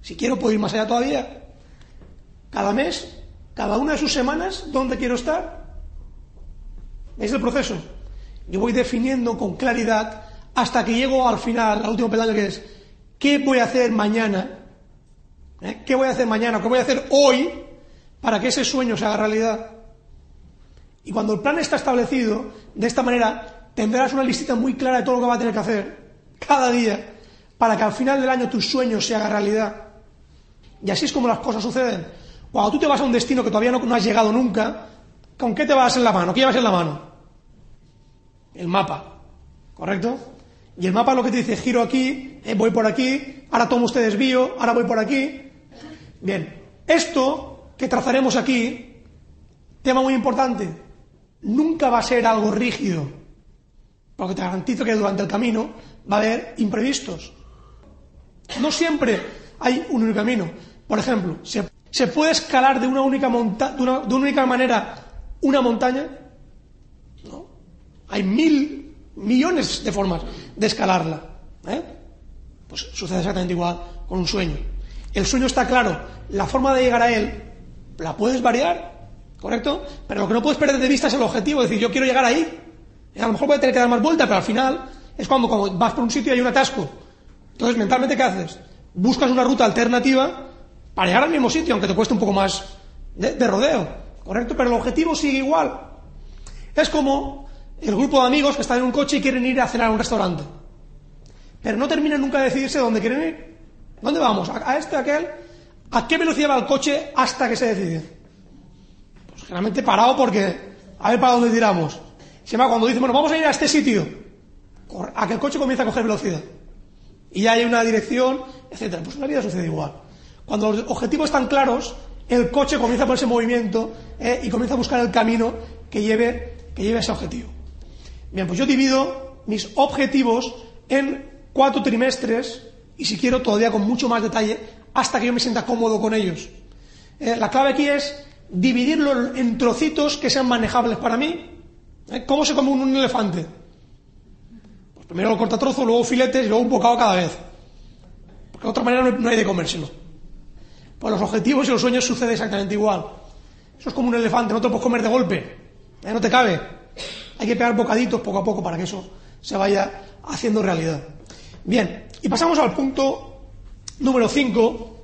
Si quiero, puedo ir más allá todavía. Cada mes, cada una de sus semanas, ¿dónde quiero estar? Es el proceso. Yo voy definiendo con claridad hasta que llego al final, al último peldaño que es, ¿qué voy a hacer mañana? ¿Eh? ¿Qué voy a hacer mañana? ¿Qué voy a hacer hoy para que ese sueño se haga realidad? Y cuando el plan está establecido, de esta manera, tendrás una listita muy clara de todo lo que va a tener que hacer cada día para que al final del año tus sueños se hagan realidad. Y así es como las cosas suceden. Cuando tú te vas a un destino que todavía no, has llegado nunca, ¿con qué te vas en la mano? ¿Qué llevas en la mano? El mapa, ¿correcto? Y el mapa lo que te dice, giro aquí, eh, voy por aquí, ahora tomo este desvío, ahora voy por aquí. Bien, esto que trazaremos aquí, tema muy importante, nunca va a ser algo rígido, porque te garantizo que durante el camino va a haber imprevistos. No siempre hay un único camino. Por ejemplo, ¿se, puede escalar de una única, monta de una, única manera una montaña? No. Hay mil, millones de formas de escalarla. ¿eh? Pues sucede exactamente igual con un sueño. El sueño está claro, la forma de llegar a él la puedes variar, ¿correcto? Pero lo que no puedes perder de vista es el objetivo, decir, yo quiero llegar ahí. a lo mejor voy a tener que dar más vuelta, pero al final es cuando, vas por un sitio y hay un atasco. Entonces, mentalmente, ¿qué haces? Buscas una ruta alternativa para llegar al mismo sitio, aunque te cueste un poco más de, rodeo, ¿correcto? Pero el objetivo sigue igual. Es como el grupo de amigos que están en un coche y quieren ir a cenar a un restaurante. Pero no terminan nunca de decidirse dónde quieren ir. ¿Dónde vamos? ¿A este, a aquel? ¿A qué velocidad va el coche hasta que se decide? Generalmente parado porque a ver para dónde tiramos. Se llama cuando dicen, bueno, vamos a ir a este sitio, a que el coche comienza a coger velocidad. Y ya hay una dirección, etcétera. Pues en la vida sucede igual. Cuando los objetivos están claros, el coche comienza a ponerse en movimiento eh, y comienza a buscar el camino que lleve, que lleve a ese objetivo. Bien, pues yo divido mis objetivos en cuatro trimestres y si quiero todavía con mucho más detalle hasta que yo me sienta cómodo con ellos. Eh, la clave aquí es dividirlo en trocitos que sean manejables para mí. Eh, ¿Cómo se come un elefante? Pues primero lo corta trozo, luego filetes y luego un bocado cada vez. Porque de otra manera no hay de comérselo. Pues los objetivos y los sueños sucede exactamente igual. Eso es como un elefante, no te lo puedes comer de golpe. Eh, no te cabe. Hay que pegar bocaditos poco a poco para que eso se vaya haciendo realidad. Bien, y pasamos al punto número 5,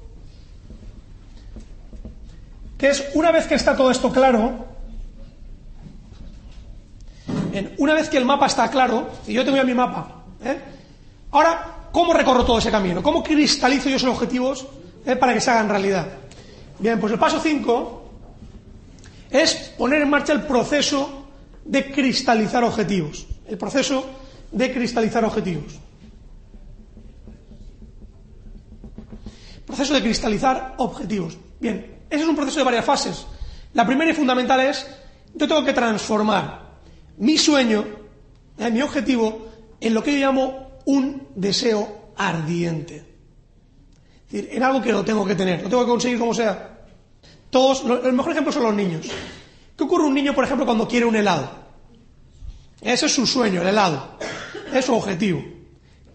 que es una vez que está todo esto claro, una vez que el mapa está claro, y yo tengo ya mi mapa, ¿eh? ahora, ¿cómo recorro todo ese camino? ¿Cómo cristalizo yo esos objetivos ¿eh? para que se hagan realidad? Bien, pues el paso 5 es poner en marcha el proceso de cristalizar objetivos. El proceso de cristalizar objetivos. Proceso de cristalizar objetivos. Bien, ese es un proceso de varias fases. La primera y fundamental es, yo tengo que transformar mi sueño, eh, mi objetivo, en lo que yo llamo un deseo ardiente. Es decir, en algo que lo tengo que tener, lo tengo que conseguir como sea. Todos, el mejor ejemplo son los niños. ¿Qué ocurre un niño, por ejemplo, cuando quiere un helado? Ese es su sueño, el helado. Es su objetivo.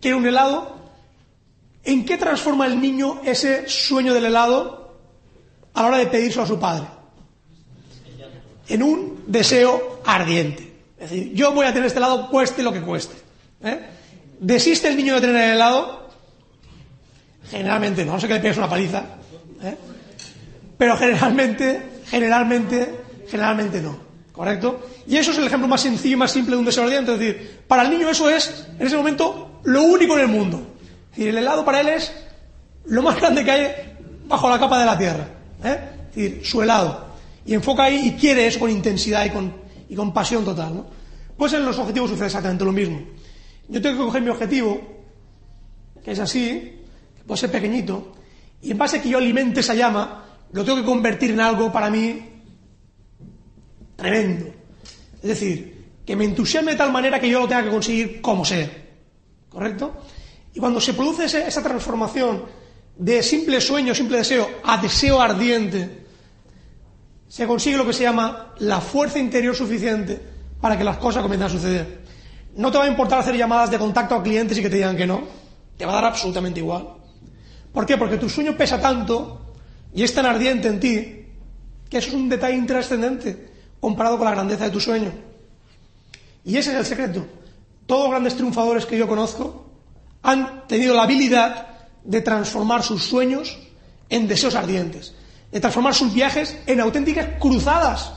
Quiere un helado, ¿En qué transforma el niño ese sueño del helado a la hora de pedírselo a su padre? En un deseo ardiente. Es decir, yo voy a tener este helado cueste lo que cueste. ¿eh? ¿Desiste el niño de tener el helado? Generalmente no, no sé que le pegues una paliza. ¿eh? Pero generalmente, generalmente, generalmente no. ¿Correcto? Y eso es el ejemplo más sencillo y más simple de un deseo ardiente. Es decir, para el niño eso es, en ese momento, lo único en el mundo. Y el helado para él es lo más grande que hay bajo la capa de la tierra. ¿Eh? Es decir, su helado. Y enfoca ahí y quiere eso con intensidad y con, y con pasión total. Pues en los objetivos sucede exactamente lo mismo. Yo tengo que coger mi objetivo, que es así, que puede ser pequeñito, y en base a que yo alimente esa llama, lo tengo que convertir en algo para mí tremendo. Es decir, que me entusiasme de tal manera que yo lo tenga que conseguir como sea. ¿Correcto? Y cuando se produce esa transformación de simple sueño, simple deseo, a deseo ardiente, se consigue lo que se llama la fuerza interior suficiente para que las cosas comiencen a suceder. No te va a importar hacer llamadas de contacto a clientes y que te digan que no. Te va a dar absolutamente igual. ¿Por qué? Porque tu sueño pesa tanto y es tan ardiente en ti que eso es un detalle intrascendente comparado con la grandeza de tu sueño. Y ese es el secreto. Todos los grandes triunfadores que yo conozco han tenido la habilidad de transformar sus sueños en deseos ardientes, de transformar sus viajes en auténticas cruzadas.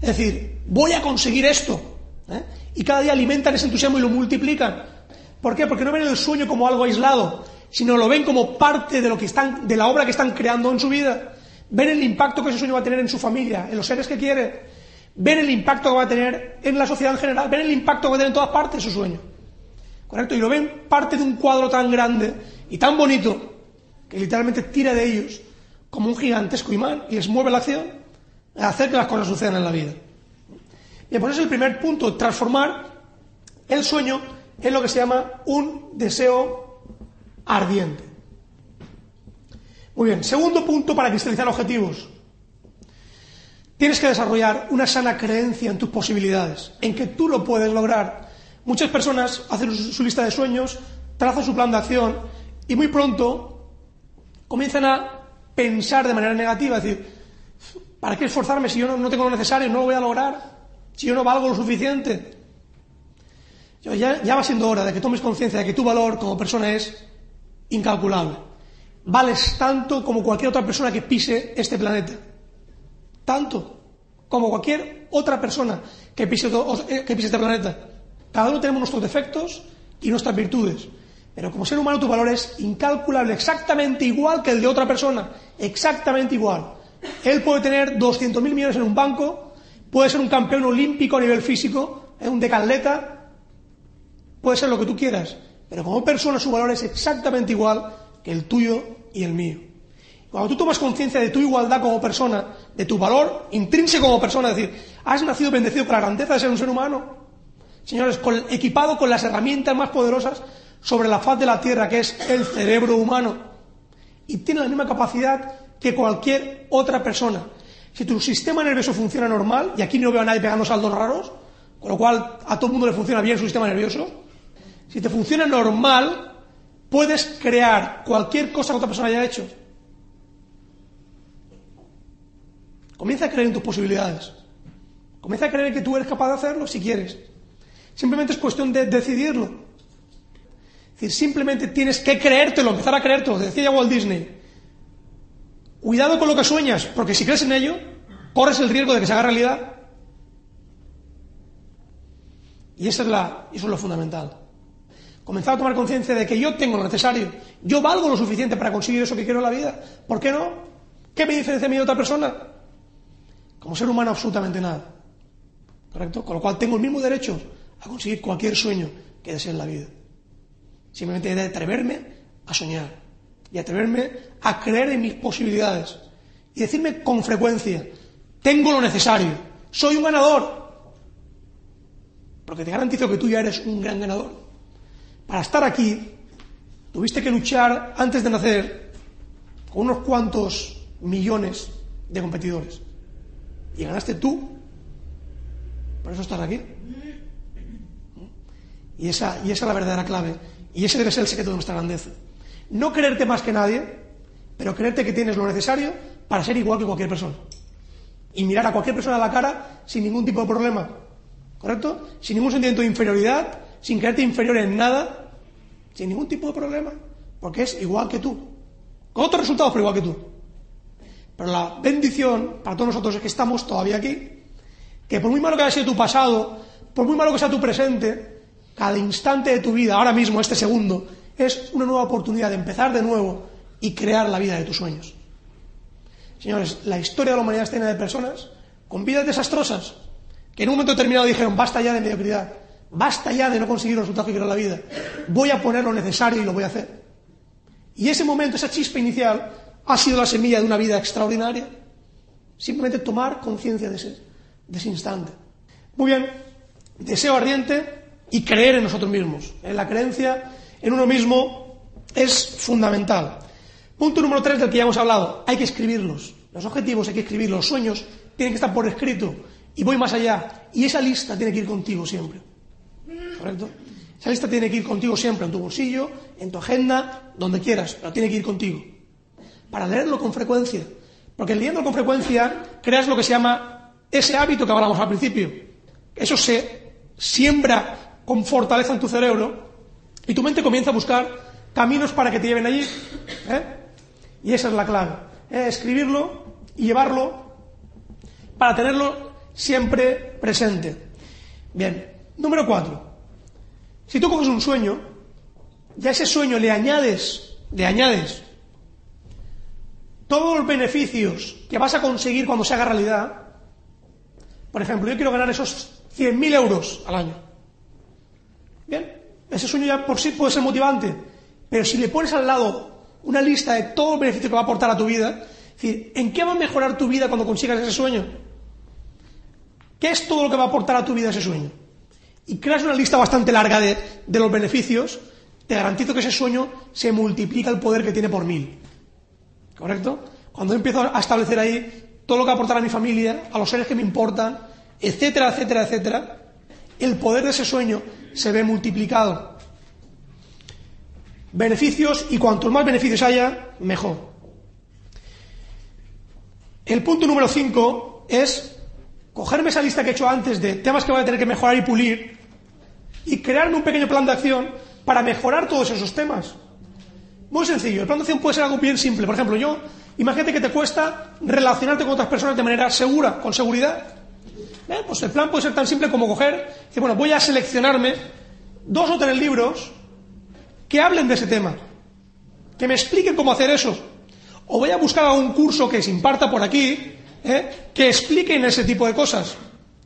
Es decir, voy a conseguir esto. ¿eh? Y cada día alimentan ese entusiasmo y lo multiplican. ¿Por qué? Porque no ven el sueño como algo aislado, sino lo ven como parte de, lo que están, de la obra que están creando en su vida. Ven el impacto que ese sueño va a tener en su familia, en los seres que quiere. Ven el impacto que va a tener en la sociedad en general. Ven el impacto que va a tener en todas partes su sueño. ¿Correcto? Y lo ven parte de un cuadro tan grande y tan bonito que literalmente tira de ellos como un gigantesco imán y les mueve la acción a hacer que las cosas sucedan en la vida. Bien, pues ese es el primer punto, transformar el sueño en lo que se llama un deseo ardiente. Muy bien, segundo punto para cristalizar objetivos. Tienes que desarrollar una sana creencia en tus posibilidades, en que tú lo puedes lograr. Muchas personas hacen su lista de sueños, trazan su plan de acción y muy pronto comienzan a pensar de manera negativa, es decir, ¿para qué esforzarme si yo no, tengo lo necesario, no lo voy a lograr? Si yo no valgo lo suficiente. ya, ya va siendo hora de que tomes conciencia de que tu valor como persona es incalculable. Vales tanto como cualquier otra persona que pise este planeta. Tanto como cualquier otra persona que pise, eh, que pise este planeta. Cada uno tenemos nuestros defectos y nuestras virtudes. Pero como ser humano tu valor es incalculable, exactamente igual que el de otra persona, exactamente igual. Él puede tener 200.000 millones en un banco, puede ser un campeón olímpico a nivel físico, es un decatleta, puede ser lo que tú quieras, pero como persona su valor es exactamente igual que el tuyo y el mío. Cuando tú tomas conciencia de tu igualdad como persona, de tu valor intrínseco como persona, es decir, has nacido bendecido con la grandeza de ser un ser humano, señores, equipado con las herramientas más poderosas sobre la faz de la Tierra, que es el cerebro humano, y tiene la misma capacidad que cualquier otra persona. Si tu sistema nervioso funciona normal, y aquí no veo a nadie pegando saldos raros, con lo cual a todo el mundo le funciona bien su sistema nervioso, si te funciona normal, puedes crear cualquier cosa que otra persona haya hecho. Comienza a creer en tus posibilidades. Comienza a creer que tú eres capaz de hacerlo si quieres. Simplemente es cuestión de decidirlo simplemente tienes que creértelo, empezar a creértelo. Decía Walt Disney. Cuidado con lo que sueñas, porque si crees en ello, corres el riesgo de que se haga realidad. Y eso es, la, eso es lo fundamental. Comenzar a tomar conciencia de que yo tengo lo necesario, yo valgo lo suficiente para conseguir eso que quiero en la vida. ¿Por qué no? ¿Qué me diferencia a mí de otra persona? Como ser humano, absolutamente nada. ¿Correcto? Con lo cual tengo el mismo derecho a conseguir cualquier sueño que desee en la vida. Simplemente de atreverme a soñar y atreverme a creer en mis posibilidades y decirme con frecuencia, tengo lo necesario, soy un ganador. Porque te garantizo que tú ya eres un gran ganador. Para estar aquí, tuviste que luchar antes de nacer con unos cuantos millones de competidores. Y ganaste tú. Por eso estás aquí. Y esa, y esa es la verdadera clave. Y ese debe ser el secreto de nuestra grandeza. No creerte más que nadie, pero creerte que tienes lo necesario para ser igual que cualquier persona. Y mirar a cualquier persona a la cara sin ningún tipo de problema. ¿Correcto? Sin ningún sentimiento de inferioridad, sin creerte inferior en nada, sin ningún tipo de problema. Porque es igual que tú. Con otros resultados, pero igual que tú. Pero la bendición para todos nosotros es que estamos todavía aquí. Que por muy malo que haya sido tu pasado, por muy malo que sea tu presente, cada instante de tu vida, ahora mismo, este segundo, es una nueva oportunidad de empezar de nuevo y crear la vida de tus sueños. Señores, la historia de la humanidad está llena de personas con vidas desastrosas que en un momento determinado dijeron, basta ya de mediocridad, basta ya de no conseguir los resultados que quiero la vida, voy a poner lo necesario y lo voy a hacer. Y ese momento, esa chispa inicial, ha sido la semilla de una vida extraordinaria. Simplemente tomar conciencia de ese, de ese instante. Muy bien, deseo ardiente y creer en nosotros mismos. En la creencia en uno mismo es fundamental. Punto número tres del que ya hemos hablado. Hay que escribirlos. Los objetivos hay que escribirlos. Los sueños tienen que estar por escrito. Y voy más allá. Y esa lista tiene que ir contigo siempre. ¿Correcto? Esa lista tiene que ir contigo siempre, en tu bolsillo, en tu agenda, donde quieras, pero tiene que ir contigo. Para leerlo con frecuencia. Porque leyendo con frecuencia creas lo que se llama ese hábito que hablamos al principio. Eso se siembra con fortaleza en tu cerebro y tu mente comienza a buscar caminos para que te lleven allí. ¿eh? Y esa es la clave. ¿eh? Escribirlo y llevarlo para tenerlo siempre presente. Bien, número cuatro. Si tú coges un sueño, ya ese sueño le añades, le añades todos los beneficios que vas a conseguir cuando se haga realidad. Por ejemplo, yo quiero ganar esos 100.000 euros al año. Bien, ese sueño ya por sí puede ser motivante, pero si le pones al lado una lista de todo el beneficio que va a aportar a tu vida, decir, ¿en qué va a mejorar tu vida cuando consigas ese sueño? ¿Qué es todo lo que va a aportar a tu vida ese sueño? Y creas una lista bastante larga de, de los beneficios, te garantizo que ese sueño se multiplica el poder que tiene por mil. ¿Correcto? Cuando empiezo a establecer ahí todo lo que va a aportar a mi familia, a los seres que me importan, etcétera, etcétera, etcétera, el poder de ese sueño se ve multiplicado. Beneficios, y cuantos más beneficios haya, mejor. El punto número 5 es cogerme esa lista que he hecho antes de temas que voy a tener que mejorar y pulir y crearme un pequeño plan de acción para mejorar todos esos temas. Muy sencillo, el plan de acción puede ser algo bien simple. Por ejemplo, yo, imagínate que te cuesta relacionarte con otras personas de manera segura, con seguridad. ¿Eh? Pues el plan puede ser tan simple como coger bueno, voy a seleccionarme dos o tres libros que hablen de ese tema, que me expliquen cómo hacer eso. O voy a buscar algún curso que se imparta por aquí, ¿eh? que expliquen ese tipo de cosas.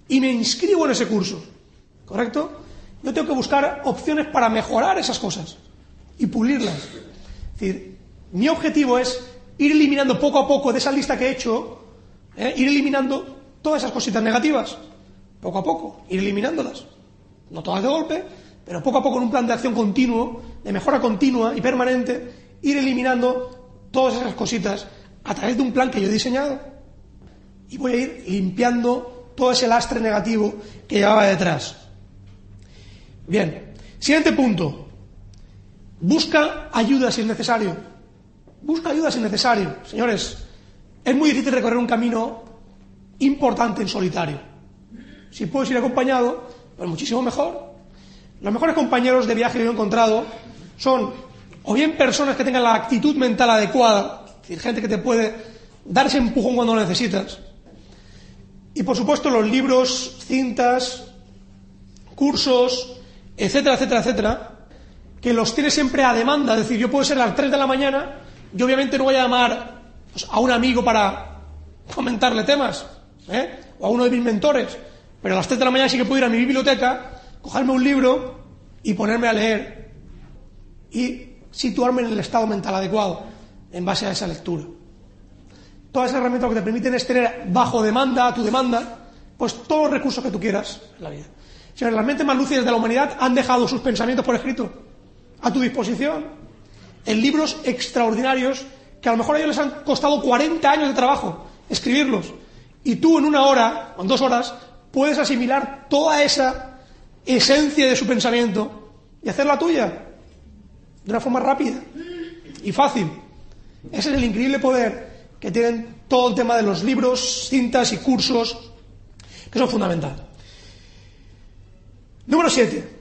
Y me inscribo en ese curso. ¿Correcto? Yo tengo que buscar opciones para mejorar esas cosas y pulirlas. Es decir, mi objetivo es ir eliminando poco a poco de esa lista que he hecho, ¿eh? ir eliminando todas esas cositas negativas. Poco a poco, ir eliminándolas. No todas de golpe, pero poco a poco en un plan de acción continuo, de mejora continua y permanente, ir eliminando todas esas cositas a través de un plan que yo he diseñado. Y voy a ir limpiando todo ese lastre negativo que llevaba detrás. Bien, siguiente punto. Busca ayuda si es necesario. Busca ayuda si es necesario. Señores, es muy difícil recorrer un camino importante en solitario. Si puedes ir acompañado, pues muchísimo mejor. Los mejores compañeros de viaje que yo he encontrado son o bien personas que tengan la actitud mental adecuada, es decir, gente que te puede dar ese empujón cuando lo necesitas. Y por supuesto los libros, cintas, cursos, etcétera, etcétera, etcétera, que los tiene siempre a demanda. Es decir, yo puedo ser a las 3 de la mañana, yo obviamente no voy a llamar pues, a un amigo para comentarle temas, ¿eh? o a uno de mis mentores, pero a las 3 de la mañana sí que puedo ir a mi biblioteca, cogerme un libro y ponerme a leer y situarme en el estado mental adecuado en base a esa lectura. Todas esas herramientas lo que te permiten es tener bajo demanda, a tu demanda, pues todos los recursos que tú quieras en la vida. Si las mentes más lúcidas de la humanidad han dejado sus pensamientos por escrito a tu disposición en libros extraordinarios que a lo mejor a ellos les han costado 40 años de trabajo escribirlos y tú en una hora o en dos horas puedes asimilar toda esa esencia de su pensamiento y hacerla tuya de una forma rápida y fácil. Ese es el increíble poder que tienen todo el tema de los libros, cintas y cursos que son fundamentales. Número 7.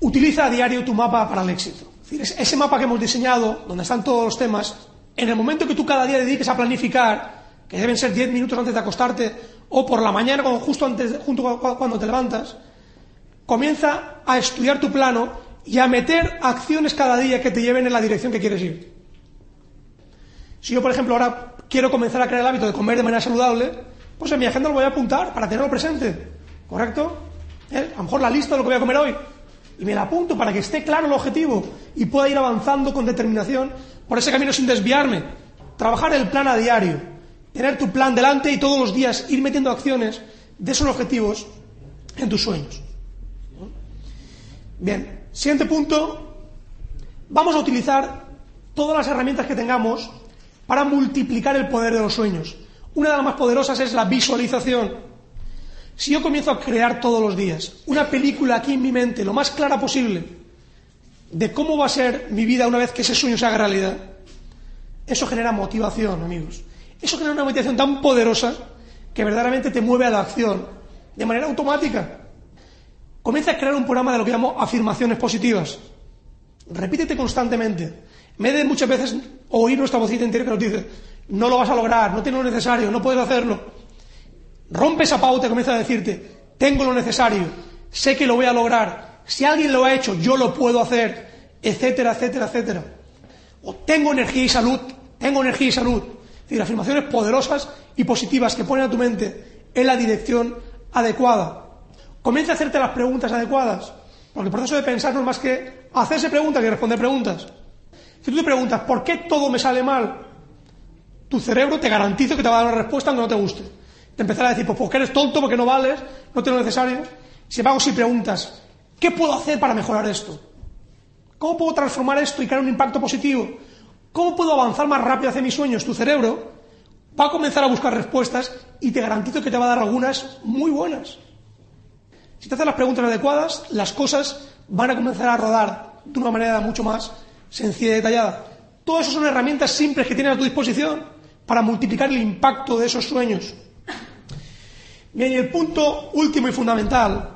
Utiliza a diario tu mapa para el éxito. Es decir, ese mapa que hemos diseñado, donde están todos los temas, en el momento que tú cada día dediques a planificar, que deben ser 10 minutos antes de acostarte, o por la mañana, cuando, justo antes, junto cuando te levantas, comienza a estudiar tu plano y a meter acciones cada día que te lleven en la dirección que quieres ir. Si yo, por ejemplo, ahora quiero comenzar a crear el hábito de comer de manera saludable, pues en mi agenda lo voy a apuntar para tenerlo presente. ¿Correcto? ¿Eh? A lo mejor la lista de lo que voy a comer hoy. Y me la apunto para que esté claro el objetivo y pueda ir avanzando con determinación por ese camino sin desviarme. Trabajar el plan a diario. Tener tu plan delante y todos los días ir metiendo acciones de esos objetivos en tus sueños. Bien, siguiente punto. Vamos a utilizar todas las herramientas que tengamos para multiplicar el poder de los sueños. Una de las más poderosas es la visualización. Si yo comienzo a crear todos los días una película aquí en mi mente, lo más clara posible, de cómo va a ser mi vida una vez que ese sueño se haga realidad, eso genera motivación, amigos. Eso genera una motivación tan poderosa que verdaderamente te mueve a la acción de manera automática. Comienza a crear un programa de lo que llamo afirmaciones positivas. Repítete constantemente. En vez de muchas veces oír nuestra vocita interior que nos dice, no lo vas a lograr, no tienes lo necesario, no puedes hacerlo. Rompe esa pauta y comienza a decirte, tengo lo necesario, sé que lo voy a lograr, si alguien lo ha hecho, yo lo puedo hacer, etcétera, etcétera, etcétera. O tengo energía y salud, tengo energía y salud. Es decir, afirmaciones poderosas y positivas que ponen a tu mente en la dirección adecuada. Comienza a hacerte las preguntas adecuadas, porque el proceso de pensar no es más que hacerse preguntas y responder preguntas. Si tú te preguntas, ¿por qué todo me sale mal? tu cerebro te garantizo que te va a dar una respuesta aunque no te guste. Te empezará a decir, pues porque eres tonto, porque no vales, no tienes lo necesario. Sin embargo, si preguntas, ¿qué puedo hacer para mejorar esto? ¿Cómo puedo transformar esto y crear un impacto positivo? ¿Cómo puedo avanzar más rápido hacia mis sueños? Tu cerebro va a comenzar a buscar respuestas y te garantizo que te va a dar algunas muy buenas. Si te haces las preguntas adecuadas, las cosas van a comenzar a rodar de una manera mucho más sencilla y detallada. Todas esas son herramientas simples que tienes a tu disposición para multiplicar el impacto de esos sueños. Bien, y el punto último y fundamental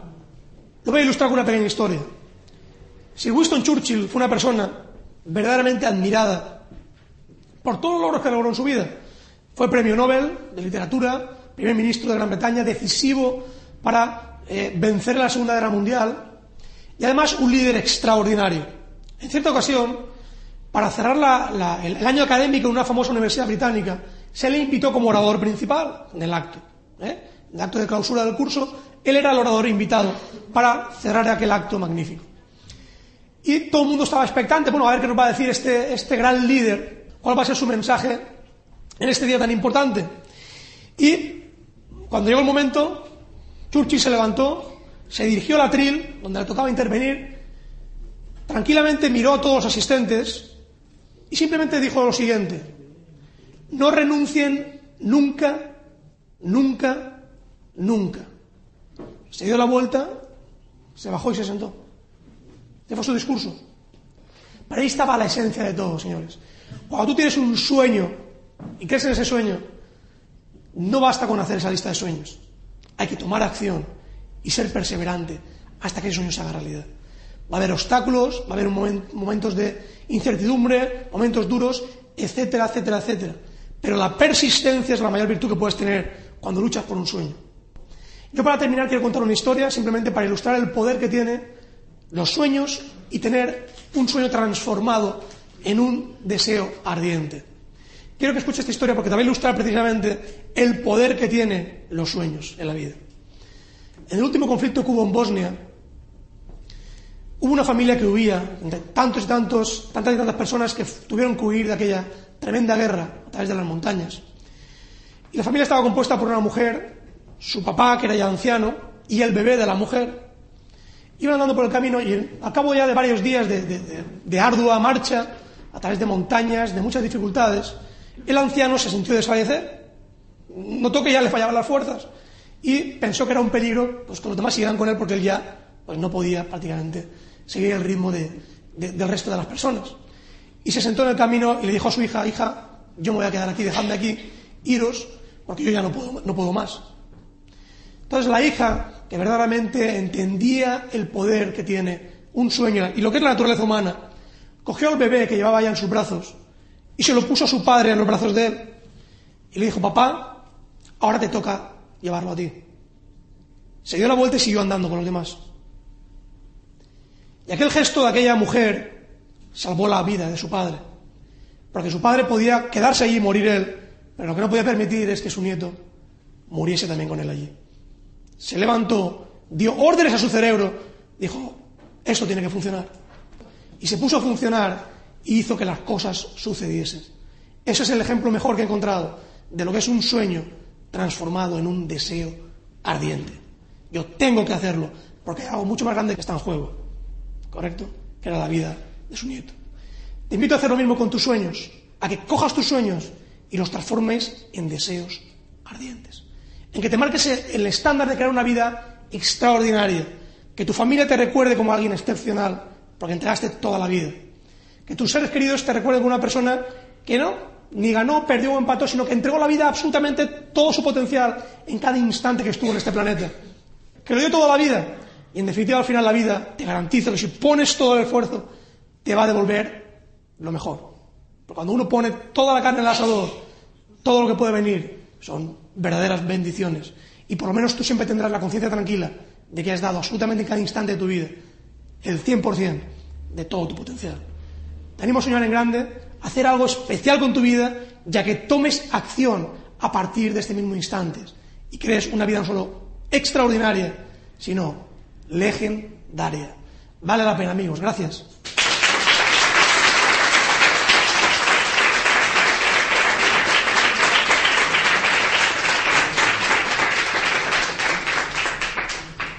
lo voy a ilustrar con una pequeña historia. Si Winston Churchill fue una persona verdaderamente admirada por todos los logros que logró en su vida. Fue premio Nobel de literatura, primer ministro de Gran Bretaña, decisivo para eh, vencer la Segunda Guerra Mundial y además un líder extraordinario. En cierta ocasión, para cerrar el, año académico en una famosa universidad británica, se le invitó como orador principal en el acto. ¿eh? En el acto de clausura del curso, él era el orador invitado para cerrar aquel acto magnífico. Y todo el mundo estaba expectante, bueno, a ver qué nos va a decir este, este gran líder, cuál va a ser su mensaje en este día tan importante. Y cuando llegó el momento, Churchill se levantó, se dirigió al atril, donde le tocaba intervenir, tranquilamente miró a todos los asistentes y simplemente dijo lo siguiente, no renuncien nunca, nunca, nunca. Se dio la vuelta, se bajó y se sentó. Ese fue su discurso. Para ahí estaba la esencia de todo, señores. Cuando tú tienes un sueño y crees en ese sueño, no basta con hacer esa lista de sueños. Hay que tomar acción y ser perseverante hasta que ese sueño se haga realidad. Va a haber obstáculos, va a haber momentos de incertidumbre, momentos duros, etcétera, etcétera, etcétera. Pero la persistencia es la mayor virtud que puedes tener cuando luchas por un sueño. Yo para terminar quiero contar una historia simplemente para ilustrar el poder que tiene los sueños y tener un sueño transformado en un deseo ardiente. Quiero que escuche esta historia porque te va a ilustrar precisamente el poder que tienen los sueños en la vida. En el último conflicto que hubo en Bosnia, hubo una familia que huía, tantos y tantos, tantas y tantas personas que tuvieron que huir de aquella tremenda guerra a través de las montañas. Y la familia estaba compuesta por una mujer, su papá, que era ya anciano, y el bebé de la mujer, Iban andando por el camino y a cabo ya de varios días de, ardua marcha, a través de montañas, de muchas dificultades, el anciano se sintió desfallecer, notó que ya le fallaban las fuerzas y pensó que era un peligro pues, que los demás siguieran con él porque él ya pues, no podía prácticamente seguir el ritmo del resto de las personas. Y se sentó en el camino y le dijo a su hija, hija, yo me voy a quedar aquí, dejadme aquí, iros, porque yo ya no puedo, no puedo más. Entonces la hija que verdaderamente entendía el poder que tiene un sueño y lo que es la naturaleza humana, cogió al bebé que llevaba ya en sus brazos y se lo puso a su padre en los brazos de él y le dijo, papá, ahora te toca llevarlo a ti. Se dio la vuelta y siguió andando con los demás. Y aquel gesto de aquella mujer salvó la vida de su padre, porque su padre podía quedarse allí y morir él, pero lo que no podía permitir es que su nieto muriese también con él allí se levantó, dio órdenes a su cerebro, dijo, eso tiene que funcionar. Y se puso a funcionar y hizo que las cosas sucediesen. Ese es el ejemplo mejor que he encontrado de lo que es un sueño transformado en un deseo ardiente. Yo tengo que hacerlo porque hay algo mucho más grande que está en juego, ¿correcto? Que era la vida de su nieto. Te invito a hacer lo mismo con tus sueños, a que cojas tus sueños y los transformes en deseos ardientes en que te marques el estándar de crear una vida extraordinaria, que tu familia te recuerde como alguien excepcional, porque entregaste toda la vida, que tus seres queridos te recuerden como una persona que no, ni ganó, perdió o empató, sino que entregó la vida absolutamente todo su potencial en cada instante que estuvo en este planeta, que lo dio toda la vida, y en definitiva al final la vida te garantiza que si pones todo el esfuerzo, te va a devolver lo mejor. Porque cuando uno pone toda la carne en el asador, todo lo que puede venir son verdaderas bendiciones. Y por lo menos tú siempre tendrás la conciencia tranquila de que has dado absolutamente en cada instante de tu vida el 100% de todo tu potencial. Te animo a soñar en grande, a hacer algo especial con tu vida, ya que tomes acción a partir de este mismo instante y crees una vida no solo extraordinaria, sino legendaria. Vale la pena, amigos. Gracias.